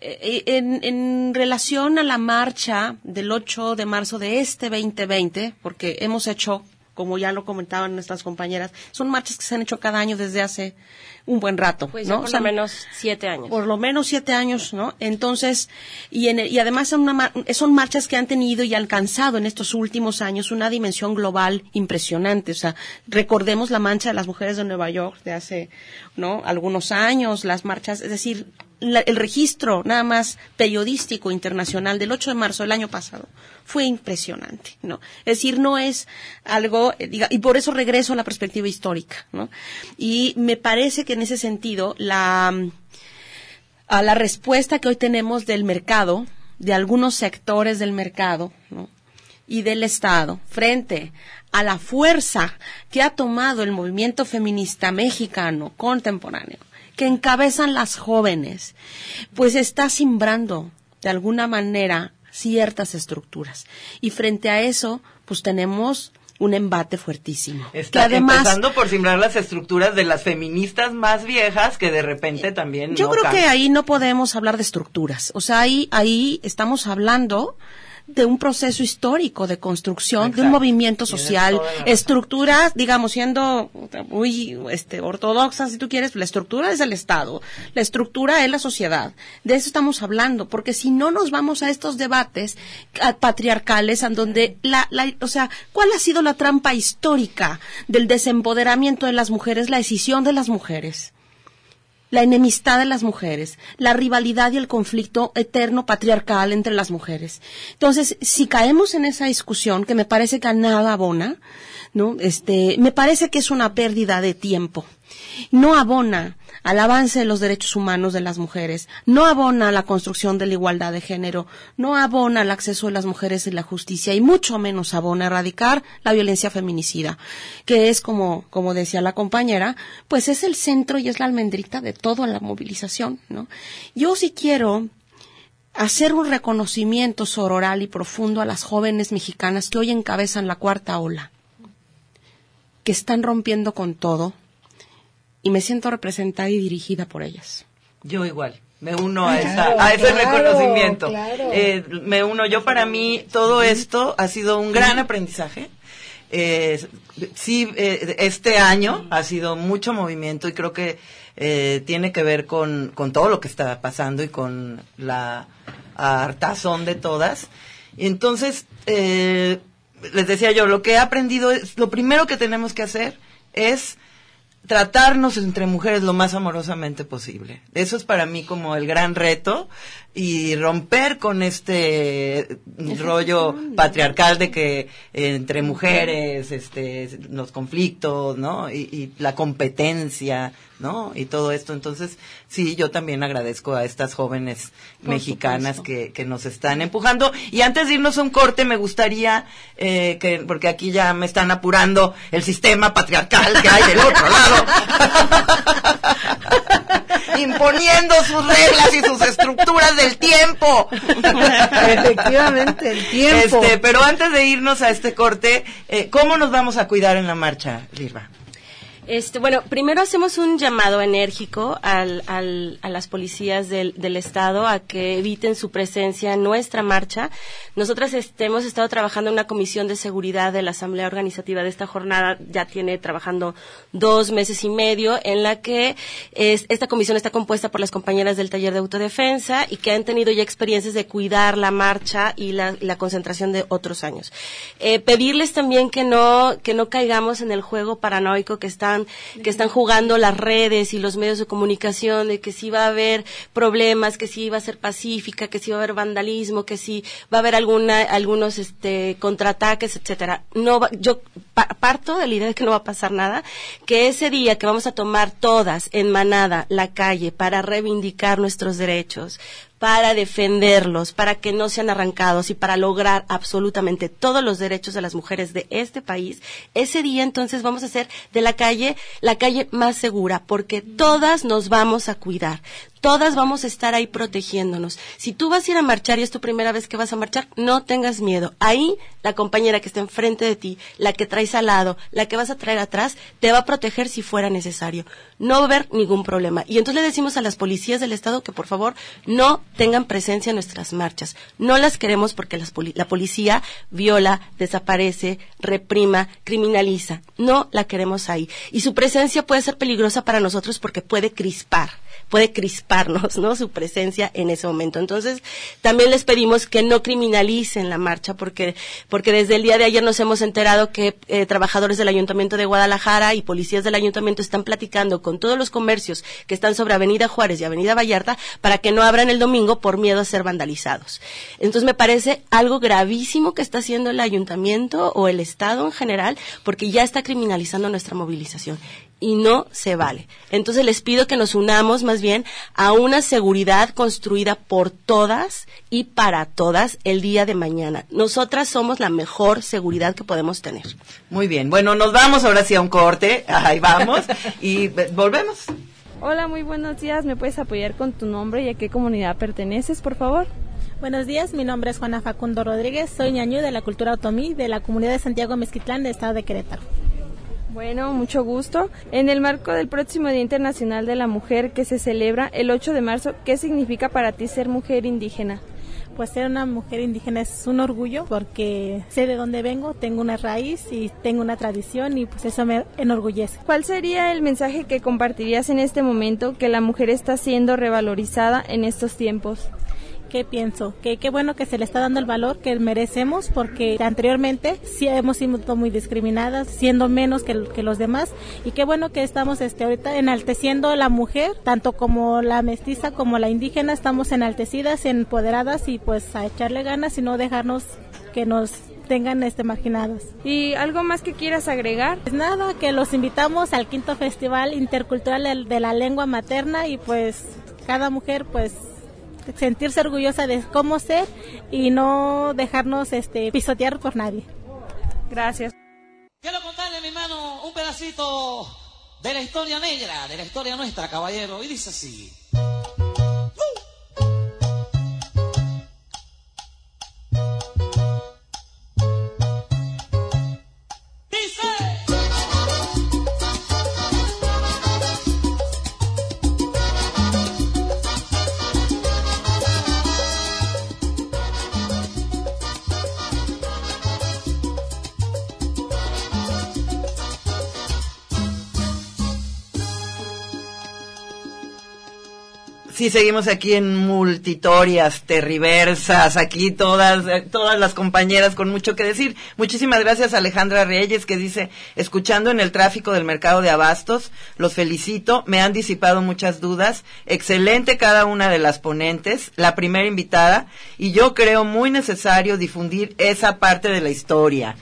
en, en relación a la marcha del 8 de marzo de este 2020, porque hemos hecho, como ya lo comentaban nuestras compañeras, son marchas que se han hecho cada año desde hace un buen rato, Pues ¿no? por O sea, lo menos siete años. por lo menos siete años, ¿no? Entonces, y, en y además son, una son marchas que han tenido y alcanzado en estos últimos años una dimensión global impresionante. O sea, recordemos la mancha de las mujeres de Nueva York de hace, ¿no? Algunos años, las marchas, es decir, la- el registro nada más periodístico internacional del 8 de marzo del año pasado fue impresionante, ¿no? Es decir, no es algo, eh, diga, y por eso regreso a la perspectiva histórica, ¿no? Y me parece que en ese sentido la a la respuesta que hoy tenemos del mercado, de algunos sectores del mercado, ¿no? y del Estado frente a la fuerza que ha tomado el movimiento feminista mexicano contemporáneo, que encabezan las jóvenes, pues está simbrando de alguna manera ciertas estructuras. Y frente a eso, pues tenemos un embate fuertísimo. Está empezando por simbrar las estructuras de las feministas más viejas que de repente también. Yo creo que ahí no podemos hablar de estructuras. O sea, ahí, ahí estamos hablando de un proceso histórico de construcción de un movimiento social, estructuras, digamos, siendo muy este, ortodoxas, si tú quieres, la estructura es el Estado, la estructura es la sociedad. De eso estamos hablando, porque si no nos vamos a estos debates patriarcales, en donde la, la, o sea, ¿cuál ha sido la trampa histórica del desempoderamiento de las mujeres, la decisión de las mujeres? La enemistad de las mujeres, la rivalidad y el conflicto eterno patriarcal entre las mujeres. Entonces, si caemos en esa discusión, que me parece que a nada abona, ¿no? Este, me parece que es una pérdida de tiempo. No abona al avance de los derechos humanos de las mujeres, no abona a la construcción de la igualdad de género, no abona al acceso de las mujeres y la justicia y mucho menos abona a erradicar la violencia feminicida, que es como, como decía la compañera, pues es el centro y es la almendrita de toda la movilización, ¿no? Yo sí quiero hacer un reconocimiento sororal y profundo a las jóvenes mexicanas que hoy encabezan la cuarta ola, que están rompiendo con todo, y me siento representada y dirigida por ellas. Yo igual. Me uno a, a ese reconocimiento. Eh, me uno. Yo para mí todo esto ha sido un gran aprendizaje. Eh, sí, eh, este año ha sido mucho movimiento y creo que eh, tiene que ver con, con todo lo que está pasando y con la hartazón de todas. Entonces, les decía yo, lo que he aprendido es, lo primero que tenemos que hacer es tratarnos entre mujeres lo más amorosamente posible. Eso es para mí como el gran reto y romper con este rollo patriarcal de que entre mujeres, este, los conflictos, ¿no? Y, y, la competencia, ¿no? Y todo esto. Entonces, sí, yo también agradezco a estas jóvenes mexicanas que, que, nos están empujando. Y antes de irnos a un corte, me gustaría, eh, que, porque aquí ya me están apurando el sistema patriarcal que hay del otro lado. imponiendo sus reglas y sus estructuras del tiempo. Efectivamente, el tiempo. Este, pero antes de irnos a este corte, eh, ¿cómo nos vamos a cuidar en la marcha, Lirva? Este, bueno, primero hacemos un llamado enérgico al, al, a las policías del, Estado a que eviten su presencia en nuestra marcha. Nosotras este, hemos estado trabajando en una comisión de seguridad de la Asamblea Organizativa de esta jornada, ya tiene trabajando dos meses y medio, en la que es, esta comisión está compuesta por las compañeras del taller de autodefensa y que han tenido ya experiencias de cuidar la marcha y la, la concentración de otros años. Eh, pedirles también que no, que no caigamos en el juego paranoico que que están jugando las redes y los medios de comunicación de que si va a haber problemas, que si va a ser pacífica, que si va a haber vandalismo, que si va a haber alguna, algunos este, contraataques, etcétera. No yo pa parto de la idea de que no va a pasar nada, que ese día que vamos a tomar todas en manada la calle para reivindicar nuestros derechos, para defenderlos, para que no sean arrancados y para lograr absolutamente todos los derechos de las mujeres de este país, ese día entonces vamos a hacer de la calle la calle más segura, porque todas nos vamos a cuidar, todas vamos a estar ahí protegiéndonos. Si tú vas a ir a marchar y es tu primera vez que vas a marchar, no tengas miedo. Ahí la compañera que está enfrente de ti, la que traes al lado, la que vas a traer atrás, te va a proteger si fuera necesario. No va a haber ningún problema. Y entonces le decimos a las policías del Estado que por favor no tengan presencia en nuestras marchas. No las queremos porque las poli la policía viola, desaparece, reprima, criminaliza. No la queremos ahí. Y su presencia puede ser peligrosa para nosotros porque puede crispar puede crisparnos, ¿no? Su presencia en ese momento. Entonces, también les pedimos que no criminalicen la marcha, porque, porque desde el día de ayer nos hemos enterado que eh, trabajadores del Ayuntamiento de Guadalajara y policías del Ayuntamiento están platicando con todos los comercios que están sobre Avenida Juárez y Avenida Vallarta para que no abran el domingo por miedo a ser vandalizados. Entonces, me parece algo gravísimo que está haciendo el Ayuntamiento o el Estado en general, porque ya está criminalizando nuestra movilización y no se vale. Entonces les pido que nos unamos más bien a una seguridad construida por todas y para todas el día de mañana. Nosotras somos la mejor seguridad que podemos tener. Muy bien. Bueno, nos vamos ahora sí a un corte. Ahí vamos. y volvemos. Hola, muy buenos días. ¿Me puedes apoyar con tu nombre y a qué comunidad perteneces, por favor? Buenos días, mi nombre es Juana Facundo Rodríguez, soy ñañú de la cultura otomí de la comunidad de Santiago Mezquitlán del estado de Querétaro. Bueno, mucho gusto. En el marco del próximo Día Internacional de la Mujer que se celebra el 8 de marzo, ¿qué significa para ti ser mujer indígena? Pues ser una mujer indígena es un orgullo porque sé de dónde vengo, tengo una raíz y tengo una tradición y pues eso me enorgullece. ¿Cuál sería el mensaje que compartirías en este momento que la mujer está siendo revalorizada en estos tiempos? ¿Qué pienso? Que qué bueno que se le está dando el valor que merecemos porque anteriormente sí hemos sido muy discriminadas, siendo menos que, que los demás y qué bueno que estamos este, ahorita enalteciendo a la mujer, tanto como la mestiza como la indígena, estamos enaltecidas, empoderadas y pues a echarle ganas y no dejarnos que nos tengan este marginadas. ¿Y algo más que quieras agregar? Pues nada, que los invitamos al quinto Festival Intercultural de la Lengua Materna y pues cada mujer pues sentirse orgullosa de cómo ser y no dejarnos este pisotear por nadie. Gracias. Quiero contarle, mi hermano, un pedacito de la historia negra, de la historia nuestra, caballero, y dice así. Sí, seguimos aquí en multitorias, terriversas, aquí todas, eh, todas las compañeras con mucho que decir. Muchísimas gracias a Alejandra Reyes que dice, escuchando en el tráfico del mercado de abastos, los felicito, me han disipado muchas dudas, excelente cada una de las ponentes, la primera invitada, y yo creo muy necesario difundir esa parte de la historia.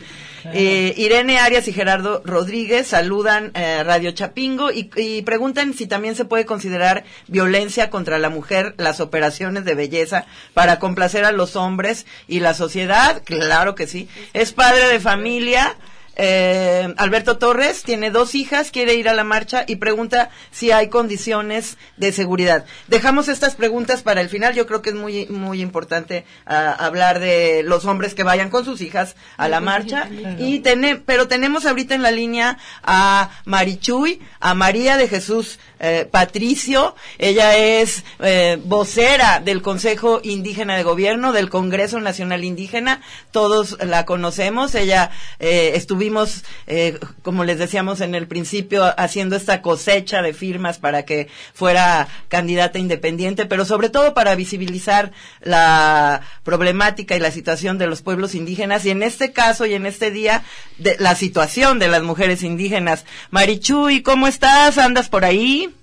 Eh, Irene Arias y Gerardo Rodríguez saludan eh, Radio Chapingo y, y, preguntan si también se puede considerar violencia contra la mujer las operaciones de belleza para complacer a los hombres y la sociedad. Claro que sí. Es padre de familia. Eh, Alberto Torres tiene dos hijas, quiere ir a la marcha y pregunta si hay condiciones de seguridad. Dejamos estas preguntas para el final. Yo creo que es muy muy importante ah, hablar de los hombres que vayan con sus hijas a la marcha. Y pero tenemos ahorita en la línea a Marichuy, a María de Jesús eh, Patricio. Ella es eh, vocera del Consejo Indígena de Gobierno del Congreso Nacional Indígena. Todos la conocemos. Ella eh, estuvimos, eh, como les decíamos en el principio, haciendo esta cosecha de firmas para que fuera candidata independiente, pero sobre todo para visibilizar la problemática y la situación de los pueblos indígenas y en este caso y en este día de la situación de las mujeres indígenas. Marichuy, ¿cómo estás? ¿Andas por ahí?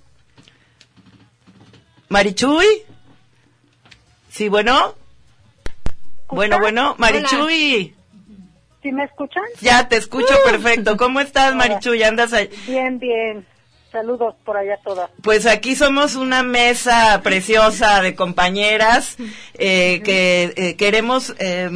Marichuy. Sí, bueno. Bueno, bueno, Marichuy. ¿Sí me escuchan? Ya te escucho uh. perfecto. ¿Cómo estás, Marichuy? ¿Andas ahí? Bien, bien. Saludos por allá todas. Pues aquí somos una mesa preciosa de compañeras eh, que eh, queremos eh,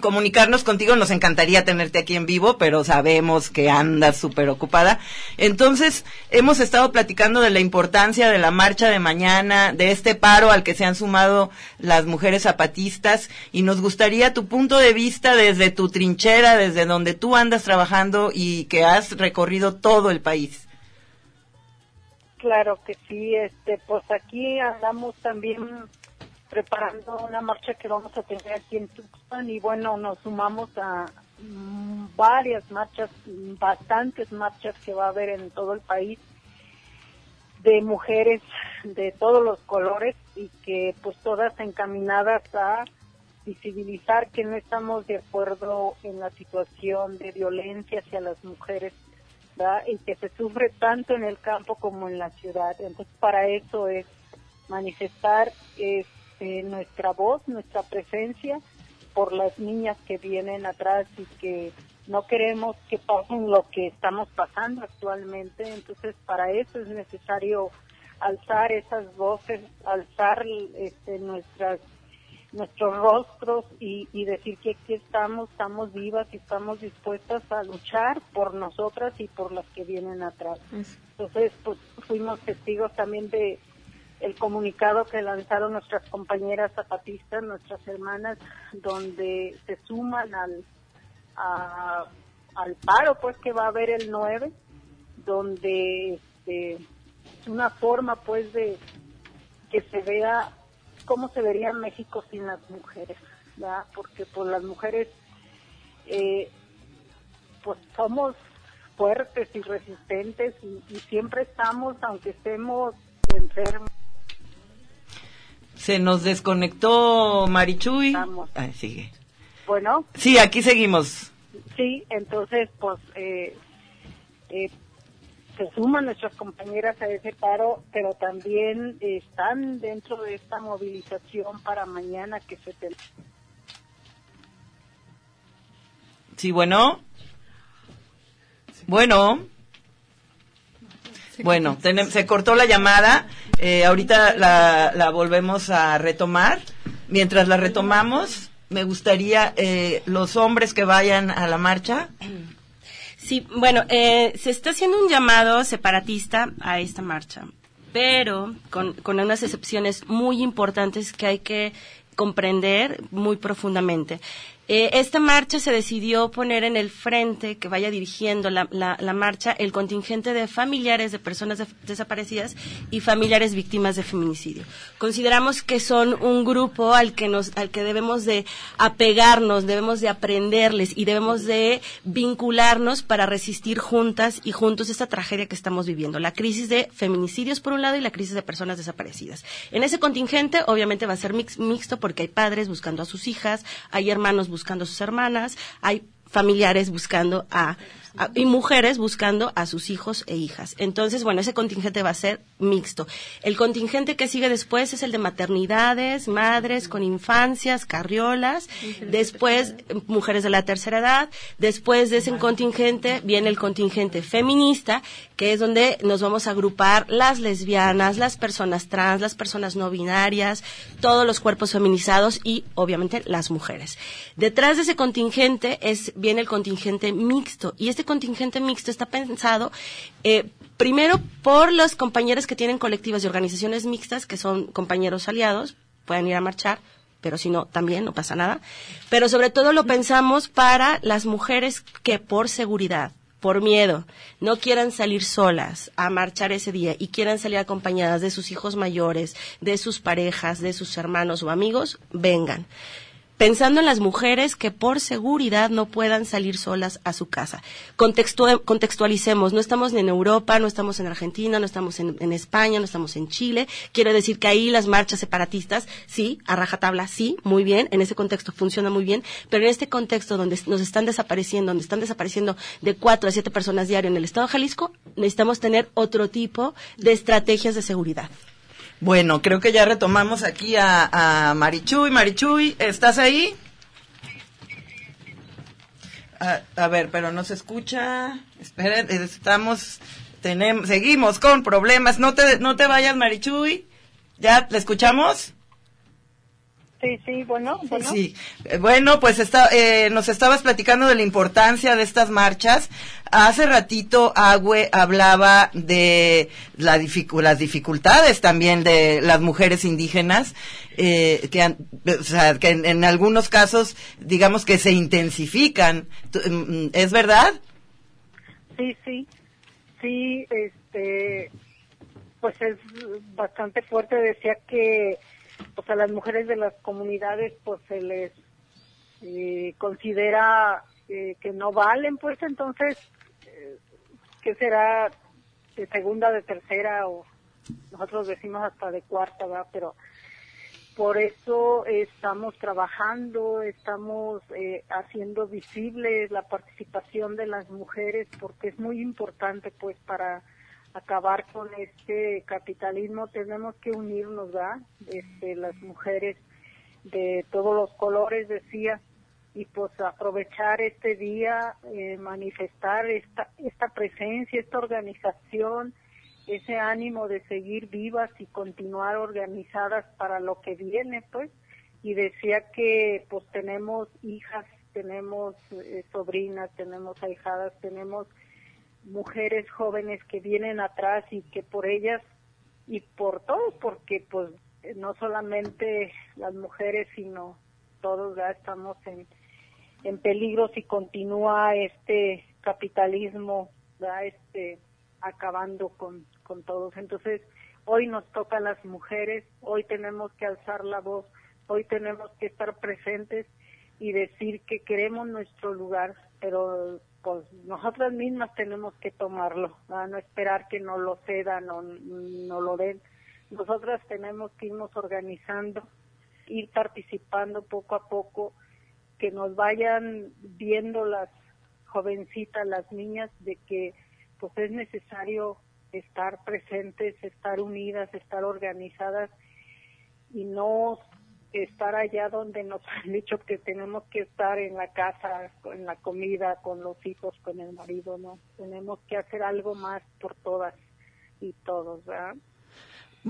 comunicarnos contigo. Nos encantaría tenerte aquí en vivo, pero sabemos que andas súper ocupada. Entonces, hemos estado platicando de la importancia de la marcha de mañana, de este paro al que se han sumado las mujeres zapatistas, y nos gustaría tu punto de vista desde tu trinchera, desde donde tú andas trabajando y que has recorrido todo el país. Claro que sí, este, pues aquí andamos también preparando una marcha que vamos a tener aquí en Tuxpan y bueno, nos sumamos a mm, varias marchas, bastantes marchas que va a haber en todo el país de mujeres de todos los colores y que pues todas encaminadas a visibilizar que no estamos de acuerdo en la situación de violencia hacia las mujeres y que se sufre tanto en el campo como en la ciudad. Entonces para eso es manifestar es eh, nuestra voz, nuestra presencia por las niñas que vienen atrás y que no queremos que pasen lo que estamos pasando actualmente, entonces para eso es necesario alzar esas voces, alzar este, nuestras nuestros rostros y, y decir que aquí estamos, estamos vivas y estamos dispuestas a luchar por nosotras y por las que vienen atrás. Entonces, pues fuimos testigos también de el comunicado que lanzaron nuestras compañeras zapatistas, nuestras hermanas, donde se suman al al paro, pues que va a haber el 9, donde este, es una forma, pues, de que se vea cómo se vería México sin las mujeres, ¿verdad? Porque pues las mujeres, eh, pues somos fuertes y resistentes y, y siempre estamos, aunque estemos enfermos. Se nos desconectó Marichuy. Ay, sigue. Bueno, Sí, aquí seguimos. sí, entonces pues eh, eh, se suman nuestras compañeras a ese paro, pero también están dentro de esta movilización para mañana que se te... Sí, bueno. Bueno. Bueno, se cortó la llamada. Eh, ahorita la, volvemos a retomar. Mientras la retomamos, me gustaría eh, los hombres que vayan a la marcha. Sí, bueno, eh, se está haciendo un llamado separatista a esta marcha, pero con unas excepciones muy importantes que hay que comprender muy profundamente. Eh, esta marcha se decidió poner en el frente que vaya dirigiendo la, la- la marcha el contingente de familiares de personas desaparecidas y familiares víctimas de feminicidio. Consideramos que son un grupo al que nos, al que debemos de apegarnos, debemos de aprenderles y debemos de vincularnos para resistir juntas y juntos esta tragedia que estamos viviendo, la crisis de feminicidios por un lado y la crisis de personas desaparecidas. En ese contingente obviamente va a ser mix- mixto porque hay padres buscando a sus hijas, hay hermanos buscando a sus hermanas, hay familiares buscando a, a- y mujeres buscando a sus hijos e hijas. Entonces, bueno, ese contingente va a ser mixto. El contingente que sigue después es el de maternidades, madres con infancias, carriolas, después mujeres de la tercera edad, después de ese contingente viene el contingente feminista, que es donde nos vamos a agrupar las lesbianas, las personas trans, las personas no binarias, todos los cuerpos feminizados y obviamente las mujeres. Detrás de ese contingente es viene el contingente mixto y este contingente mixto está pensado eh, primero por los compañeros que tienen colectivas y organizaciones mixtas que son compañeros aliados pueden ir a marchar pero si no, también no pasa nada. Pero sobre todo lo pensamos para las mujeres que por seguridad, por miedo, no quieran salir solas a marchar ese día y quieran salir acompañadas de sus hijos mayores, de sus parejas, de sus hermanos o amigos, vengan. Pensando en las mujeres que por seguridad no puedan salir solas a su casa. Contextu- contextualicemos, no estamos ni en Europa, no estamos en Argentina, no estamos en, en España, no estamos en Chile. Quiero decir que ahí las marchas separatistas, sí, a rajatabla, sí, muy bien, en ese contexto funciona muy bien, pero en este contexto donde nos están desapareciendo, donde están desapareciendo de cuatro a siete personas diario en el estado de Jalisco, necesitamos tener otro tipo de estrategias de seguridad. Bueno, creo que ya retomamos aquí a, a Marichuy. Marichuy, ¿estás ahí? A, a ver, pero no se escucha. Esperen, estamos, tenemos, seguimos con problemas. No te, no te vayas, Marichuy. ¿Ya la escuchamos? Sí, sí, bueno, bueno. Sí, Eh, bueno, pues está, eh, nos estabas platicando de la importancia de estas marchas. Hace ratito Agüe hablaba de la dificu- las dificultades también de las mujeres indígenas, eh, que, han- o sea, que en, en algunos casos, digamos que se intensifican. Tú- mm, ¿Es verdad? Sí, sí, sí, este, pues es bastante fuerte. Decía que, pues a las mujeres de las comunidades, pues se les eh, considera eh, que no valen, pues entonces, eh, ¿qué será de segunda, de tercera o nosotros decimos hasta de cuarta, ¿verdad? Pero por eso estamos trabajando, estamos eh, haciendo visible la participación de las mujeres porque es muy importante pues para acabar con este capitalismo tenemos que unirnos, ¿verdad? Este, las mujeres de todos los colores, decía, y pues aprovechar este día, eh, manifestar esta, esta presencia, esta organización, ese ánimo de seguir vivas y continuar organizadas para lo que viene, pues. Y decía que pues tenemos hijas, tenemos eh, sobrinas, tenemos ahijadas, tenemos mujeres jóvenes que vienen atrás y que por ellas y por todos, porque pues no solamente las mujeres, sino todos ya estamos en, en peligro si continúa este capitalismo, ya este acabando con, con todos. Entonces, hoy nos toca las mujeres, hoy tenemos que alzar la voz, hoy tenemos que estar presentes y decir que queremos nuestro lugar, pero pues nosotras mismas tenemos que tomarlo, no esperar que nos lo cedan o no lo den. Nosotras tenemos que irnos organizando, ir participando poco a poco, que nos vayan viendo las jovencitas, las niñas, de que pues es necesario estar presentes, estar unidas, estar organizadas y no estar allá donde nos han dicho que tenemos que estar en la casa, en la comida, con los hijos, con el marido, ¿no? Tenemos que hacer algo más por todas y todos, ¿verdad?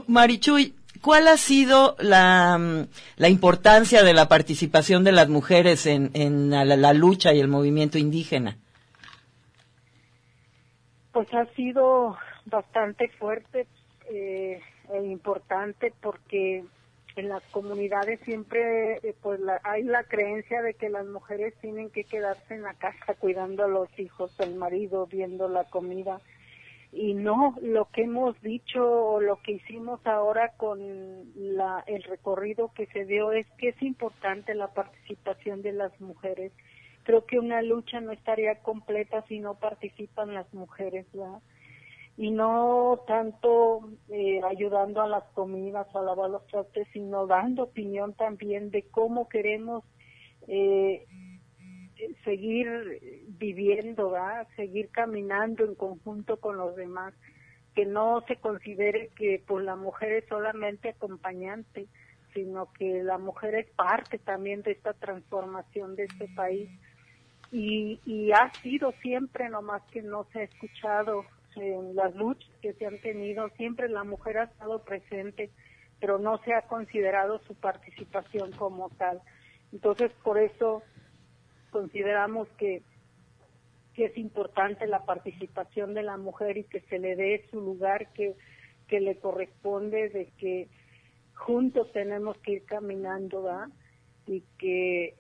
Marichuy, ¿cuál ha sido la, mm, la, importancia de la participación de las mujeres en, en la, la, lucha y el movimiento indígena? Pues ha sido bastante fuerte eh, e importante porque en las comunidades siempre eh, pues la, hay la creencia de que las mujeres tienen que quedarse en la casa cuidando a los hijos, el marido, viendo la comida. Y no, lo que hemos dicho o lo que hicimos ahora con la, el recorrido que se dio es que es importante la participación de las mujeres. Creo que una lucha no estaría completa si no participan las mujeres, ¿verdad? Y no tanto eh, ayudando a las comidas o a lavar los trastes, sino dando opinión también de cómo queremos eh, seguir viviendo, ¿verdad? seguir caminando en conjunto con los demás, que no se considere que pues la mujer es solamente acompañante, sino que la mujer es parte también de esta transformación de este país. Y, y ha sido siempre, nomás que no se ha escuchado en las luchas que se han tenido, siempre la mujer ha estado presente, pero no se ha considerado su participación como tal. Entonces, por eso consideramos que, que es importante la participación de la mujer y que se le dé su lugar que, que le corresponde, de que juntos tenemos que ir caminando, ¿verdad? Y que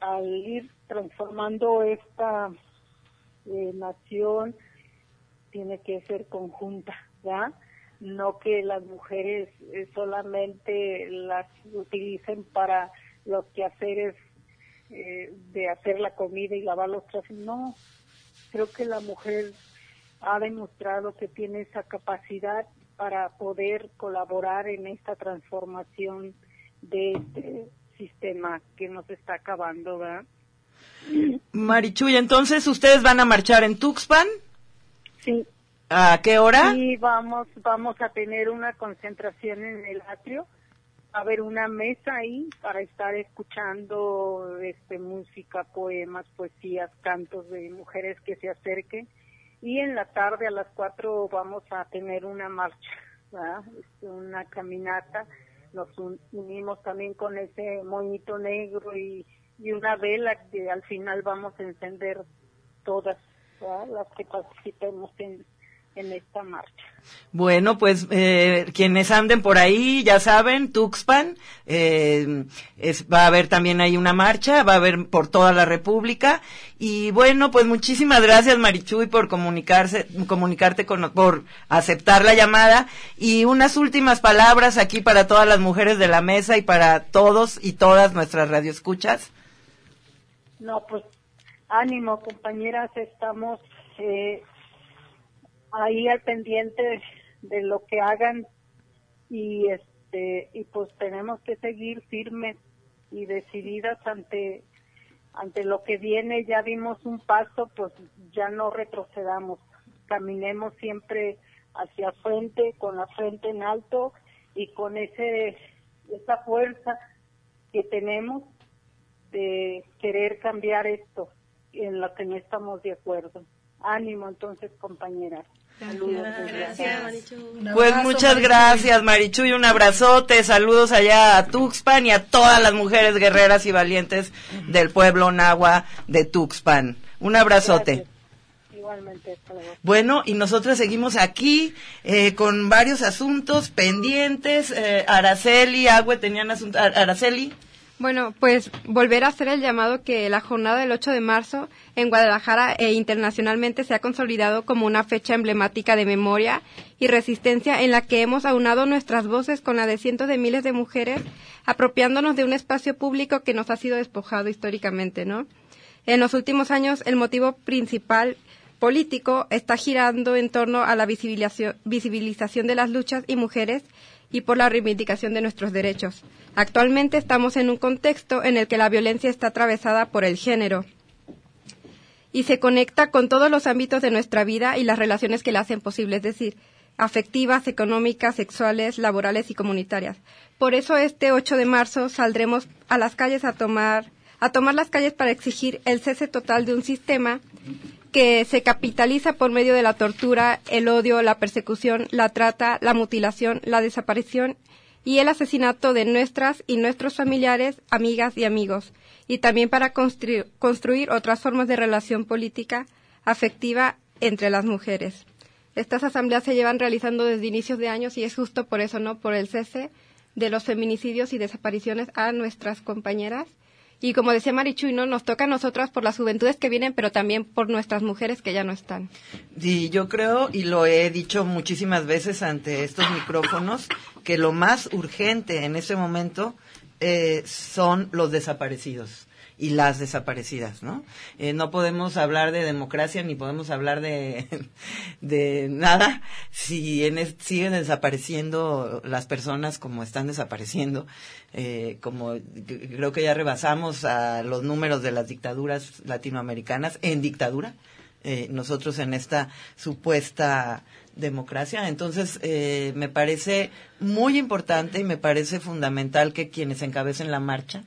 al ir transformando esta eh, nación, tiene que ser conjunta, ¿ya? No que las mujeres eh, solamente las utilicen para los quehaceres eh, de hacer la comida y lavar los trastes. No, creo que la mujer ha demostrado que tiene esa capacidad para poder colaborar en esta transformación de este sistema que nos está acabando, ¿verdad? Marichuy, entonces ustedes van a marchar en Tuxpan. Sí. ¿A qué hora? Sí, vamos, vamos a tener una concentración en el atrio. Va a haber una mesa ahí para estar escuchando este, música, poemas, poesías, cantos de mujeres que se acerquen. Y en la tarde a las cuatro vamos a tener una marcha, este, una caminata. Nos unimos también con ese moñito negro y, y una vela que al final vamos a encender todas las que participemos en, en esta marcha. Bueno, pues eh, quienes anden por ahí, ya saben, Tuxpan, eh, es, va a haber también ahí una marcha, va a haber por toda la República. Y bueno, pues muchísimas gracias Marichuy por comunicarse, comunicarte con, por aceptar la llamada. Y unas últimas palabras aquí para todas las mujeres de la mesa y para todos y todas nuestras radioescuchas. No, pues ánimo, compañeras, estamos eh, ahí al pendiente de lo que hagan y este y pues tenemos que seguir firmes y decididas ante ante lo que viene. Ya dimos un paso pues ya no retrocedamos. Caminemos siempre hacia frente con la frente en alto y con ese esa fuerza que tenemos de querer cambiar esto en lo que no estamos de acuerdo. Ánimo entonces, compañeras. Saludos. Pues muchas gracias, Marichu, y un abrazote. Saludos allá a Tuxpan y a todas las mujeres guerreras y valientes del pueblo Nahua de Tuxpan. Un abrazote. Igualmente. Bueno, y nosotros seguimos aquí eh, con varios asuntos pendientes. Eh, Araceli, Agüe, tenían asunto. Ar- Araceli. Bueno, pues volver a hacer el llamado que la jornada del 8 de marzo en Guadalajara e internacionalmente se ha consolidado como una fecha emblemática de memoria y resistencia en la que hemos aunado nuestras voces con la de cientos de miles de mujeres apropiándonos de un espacio público que nos ha sido despojado históricamente, ¿no? En los últimos años el motivo principal político está girando en torno a la visibilización, visibilización de las luchas y mujeres y por la reivindicación de nuestros derechos. Actualmente estamos en un contexto en el que la violencia está atravesada por el género y se conecta con todos los ámbitos de nuestra vida y las relaciones que la hacen posible, es decir, afectivas, económicas, sexuales, laborales y comunitarias. Por eso este 8 de marzo saldremos a las calles a tomar a tomar las calles para exigir el cese total de un sistema que se capitaliza por medio de la tortura, el odio, la persecución, la trata, la mutilación, la desaparición y el asesinato de nuestras y nuestros familiares, amigas y amigos, y también para construir, otras formas de relación política afectiva entre las mujeres. Estas asambleas se llevan realizando desde inicios de años y es justo por eso, ¿no? Por el cese de los feminicidios y desapariciones a nuestras compañeras. Y como decía Marichuy, ¿no? Nos toca a nosotras por las juventudes que vienen, pero también por nuestras mujeres que ya no están. Sí, yo creo, y lo he dicho muchísimas veces ante estos micrófonos, que lo más urgente en ese momento eh, son los desaparecidos y las desaparecidas, ¿no? Eh, no podemos hablar de democracia ni podemos hablar de, de nada si en es- siguen desapareciendo las personas como están desapareciendo, eh, como creo que ya rebasamos a los números de las dictaduras latinoamericanas en dictadura, eh, nosotros en esta supuesta democracia. Entonces, eh, me parece muy importante y me parece fundamental que quienes encabecen la marcha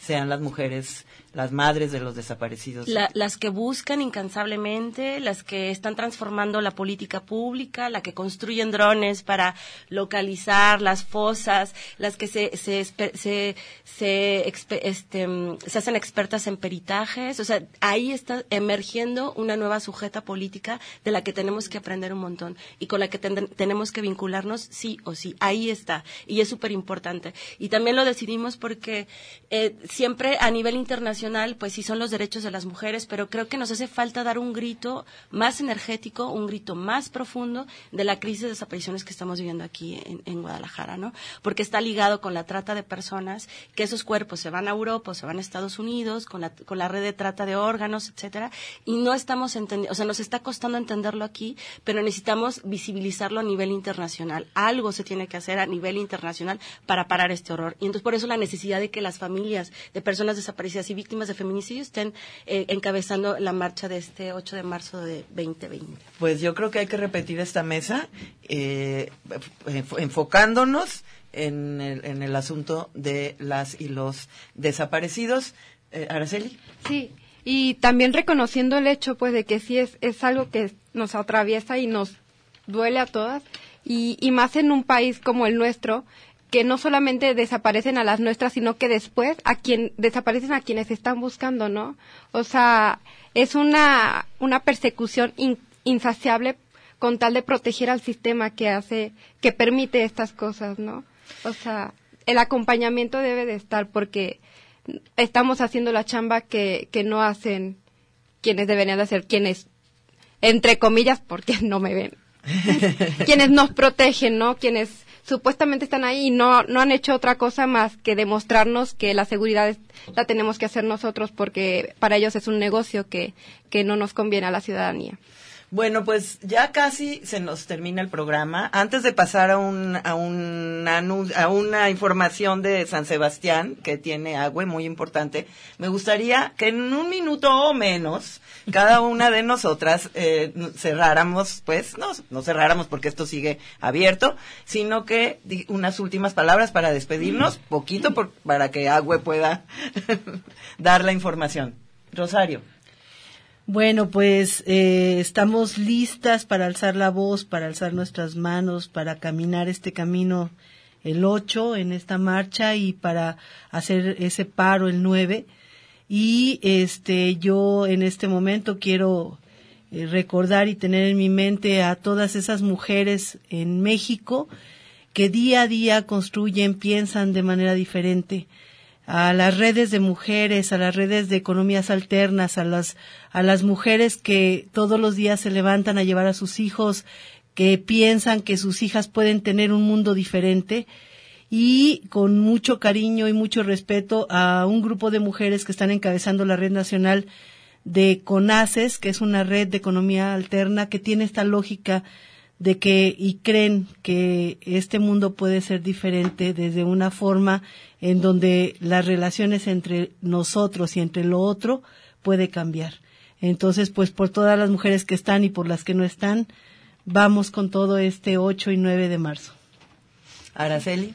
sean las mujeres, las madres de los desaparecidos. La- las que buscan incansablemente, las que están transformando la política pública, la que construyen drones para localizar las fosas, las que se, se, se, se, este, se hacen expertas en peritajes. O sea, ahí está emergiendo una nueva sujeta política de la que tenemos que aprender un montón y con la que ten- tenemos que vincularnos sí o sí. Ahí está. Y es súper importante. Y también lo decidimos porque eh, siempre a nivel internacional, pues sí son los derechos de las mujeres, pero creo que nos hace falta dar un grito más energético, un grito más profundo de la crisis de desapariciones que estamos viviendo aquí en, en Guadalajara, ¿no? Porque está ligado con la trata de personas, que esos cuerpos se van a Europa, se van a Estados Unidos, con la, con la red de trata de órganos, etcétera, y no estamos entendiendo, o sea, nos está costando entenderlo aquí, pero necesitamos visibilizarlo a nivel internacional. Algo se tiene que hacer a nivel internacional para parar este horror. Y entonces por eso la necesidad de que las familias de personas desaparecidas y víctimas de feminicidio estén eh, encabezando la marcha de este 8 de marzo de 2020. Pues yo creo que hay que repetir esta mesa eh, enfo- enfocándonos en el, en el asunto de las y los desaparecidos. Eh, Araceli. Sí, y también reconociendo el hecho, pues, de que sí es, es algo que nos atraviesa y nos duele a todas, y, y más en un país como el nuestro, que no solamente desaparecen a las nuestras, sino que después a quien desaparecen a quienes están buscando, ¿no? O sea, es una, una persecución in- insaciable con tal de proteger al sistema que hace, que permite estas cosas, ¿no? O sea, el acompañamiento debe de estar porque estamos haciendo la chamba que, que no hacen quienes deberían de hacer, quienes, entre comillas, porque no me ven, quienes nos protegen, ¿no? Quienes supuestamente están ahí y no, no han hecho otra cosa más que demostrarnos que la seguridad la tenemos que hacer nosotros porque para ellos es un negocio que, que no nos conviene a la ciudadanía. Bueno, pues ya casi se nos termina el programa. Antes de pasar a, un, a, a una información de San Sebastián, que tiene agua muy importante, me gustaría que en un minuto o menos, cada una de nosotras eh, cerráramos, pues, no, no cerráramos porque esto sigue abierto, sino que unas últimas palabras para despedirnos, poquito por- para que Agüe pueda dar la información. Rosario. Bueno, pues eh, estamos listas para alzar la voz, para alzar nuestras manos, para caminar este camino el 8 en esta marcha y para hacer ese paro el 9. Y este yo en este momento quiero eh, recordar y tener en mi mente a todas esas mujeres en México que día a día construyen, piensan de manera diferente a las redes de mujeres, a las redes de economías alternas, a las, a las mujeres que todos los días se levantan a llevar a sus hijos, que piensan que sus hijas pueden tener un mundo diferente. Y con mucho cariño y mucho respeto a un grupo de mujeres que están encabezando la Red Nacional de CONACES, que es una red de economía alterna que tiene esta lógica de que y creen que este mundo puede ser diferente desde una forma en donde las relaciones entre nosotros y entre lo otro puede cambiar. Entonces, pues por todas las mujeres que están y por las que no están, vamos con todo este 8 y 9 de marzo. Araceli.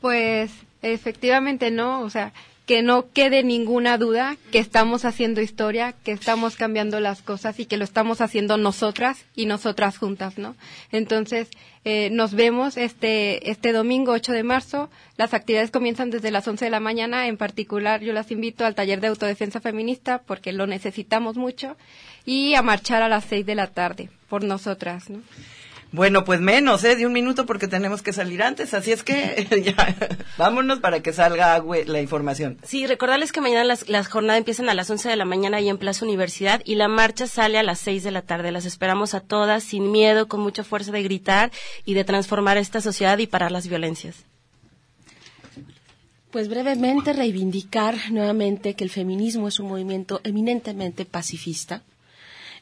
Pues efectivamente no, o sea, que no quede ninguna duda que estamos haciendo historia, que estamos cambiando las cosas y que lo estamos haciendo nosotras y nosotras juntas, ¿no? Entonces, eh, nos vemos este, este domingo 8 de marzo. Las actividades comienzan desde las 11 de la mañana. En particular, yo las invito al taller de autodefensa feminista porque lo necesitamos mucho y a marchar a las 6 de la tarde por nosotras, ¿no? Bueno, pues menos, ¿eh? De un minuto porque tenemos que salir antes, así es que ya, vámonos para que salga la información. Sí, recordarles que mañana las, las jornadas empiezan a las 11 de la mañana ahí en Plaza Universidad y la marcha sale a las 6 de la tarde. Las esperamos a todas sin miedo, con mucha fuerza de gritar y de transformar esta sociedad y parar las violencias. Pues brevemente reivindicar nuevamente que el feminismo es un movimiento eminentemente pacifista,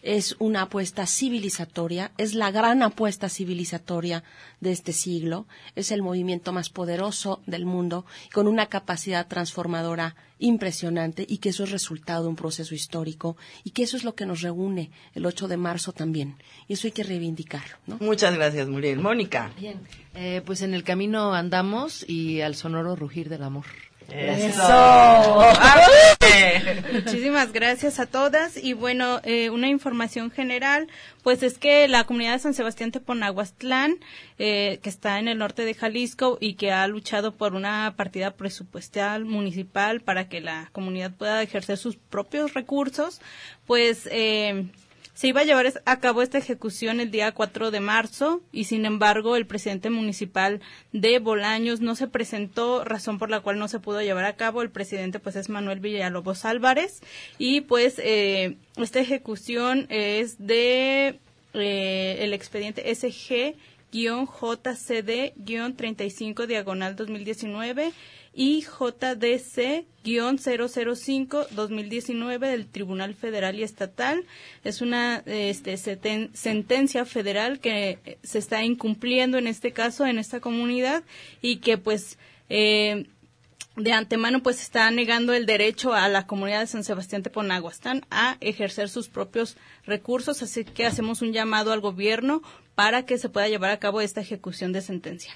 es una apuesta civilizatoria, es la gran apuesta civilizatoria de este siglo, es el movimiento más poderoso del mundo, con una capacidad transformadora impresionante y que eso es resultado de un proceso histórico y que eso es lo que nos reúne el 8 de marzo también. Y eso hay que reivindicarlo. ¿no? Muchas gracias, Muriel. Mónica. Bien, eh, pues en el camino andamos y al sonoro rugir del amor. Muchísimas gracias a todas. Y bueno, eh, una información general, pues es que la comunidad de San Sebastián Teponahuastlán, eh, que está en el norte de Jalisco y que ha luchado por una partida presupuestal municipal para que la comunidad pueda ejercer sus propios recursos, pues eh, se iba a llevar a cabo esta ejecución el día 4 de marzo y sin embargo el presidente municipal de Bolaños no se presentó, razón por la cual no se pudo llevar a cabo. El presidente pues es Manuel Villalobos Álvarez y pues eh, esta ejecución es de eh, el expediente SG JCD-35 diagonal 2019 y JDC-005-2019 del Tribunal Federal y Estatal. Es una este, sentencia federal que eh, se está incumpliendo en este caso, en esta comunidad, y que pues eh, de antemano pues está negando el derecho a la comunidad de San Sebastián Teponaguastán a ejercer sus propios recursos, así que hacemos un llamado al gobierno para que se pueda llevar a cabo esta ejecución de sentencia.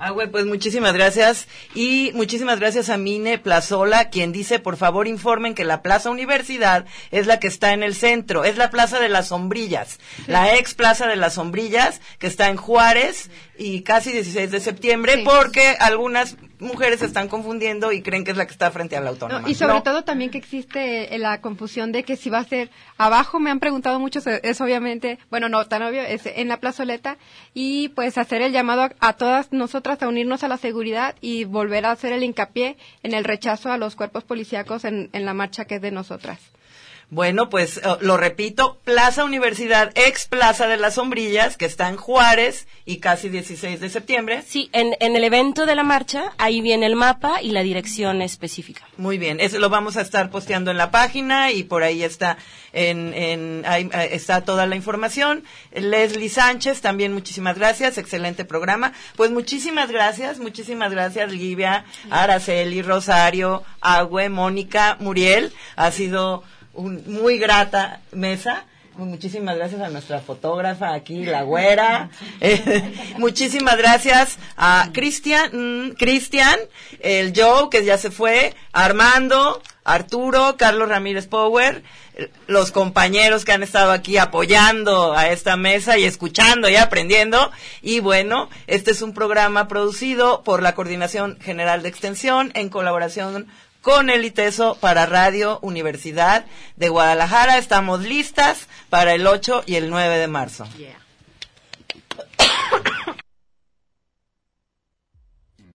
Ah, güey, pues muchísimas gracias. Y muchísimas gracias a Mine Plazola, quien dice, por favor, informen que la Plaza Universidad es la que está en el centro, es la Plaza de las Sombrillas, la ex Plaza de las Sombrillas, que está en Juárez y casi 16 de septiembre, porque algunas mujeres se están confundiendo y creen que es la que está frente a la autónoma. No, y sobre No. todo también que existe eh, la confusión de que si va a ser abajo, me han preguntado mucho, es, es obviamente, bueno, no tan obvio, es en la plazoleta, y pues hacer el llamado a, a todas nosotras a unirnos a la seguridad y volver a hacer el hincapié en el rechazo a los cuerpos policíacos en, en la marcha que es de nosotras. Bueno, pues eh, lo repito, Plaza Universidad, ex Plaza de las Sombrillas, que está en Juárez y casi 16 de septiembre. Sí, en, en el evento de la marcha, ahí viene el mapa y la dirección específica. Muy bien, eso lo vamos a estar posteando en la página y por ahí está en, en ahí, eh, está toda la información. Leslie Sánchez, también muchísimas gracias, excelente programa. Pues muchísimas gracias, muchísimas gracias Livia, Araceli, Rosario, Agüe, Mónica, Muriel. Ha sido un, muy grata mesa. Muchísimas gracias a nuestra fotógrafa aquí, la güera. Eh, muchísimas gracias a Cristian, Cristian, el Joe, que ya se fue, Armando, Arturo, Carlos Ramírez Power, los compañeros que han estado aquí apoyando a esta mesa y escuchando y aprendiendo. Y bueno, este es un programa producido por la Coordinación General de Extensión en colaboración con el ITESO para Radio Universidad de Guadalajara. Estamos listas para el 8 y el 9 de marzo.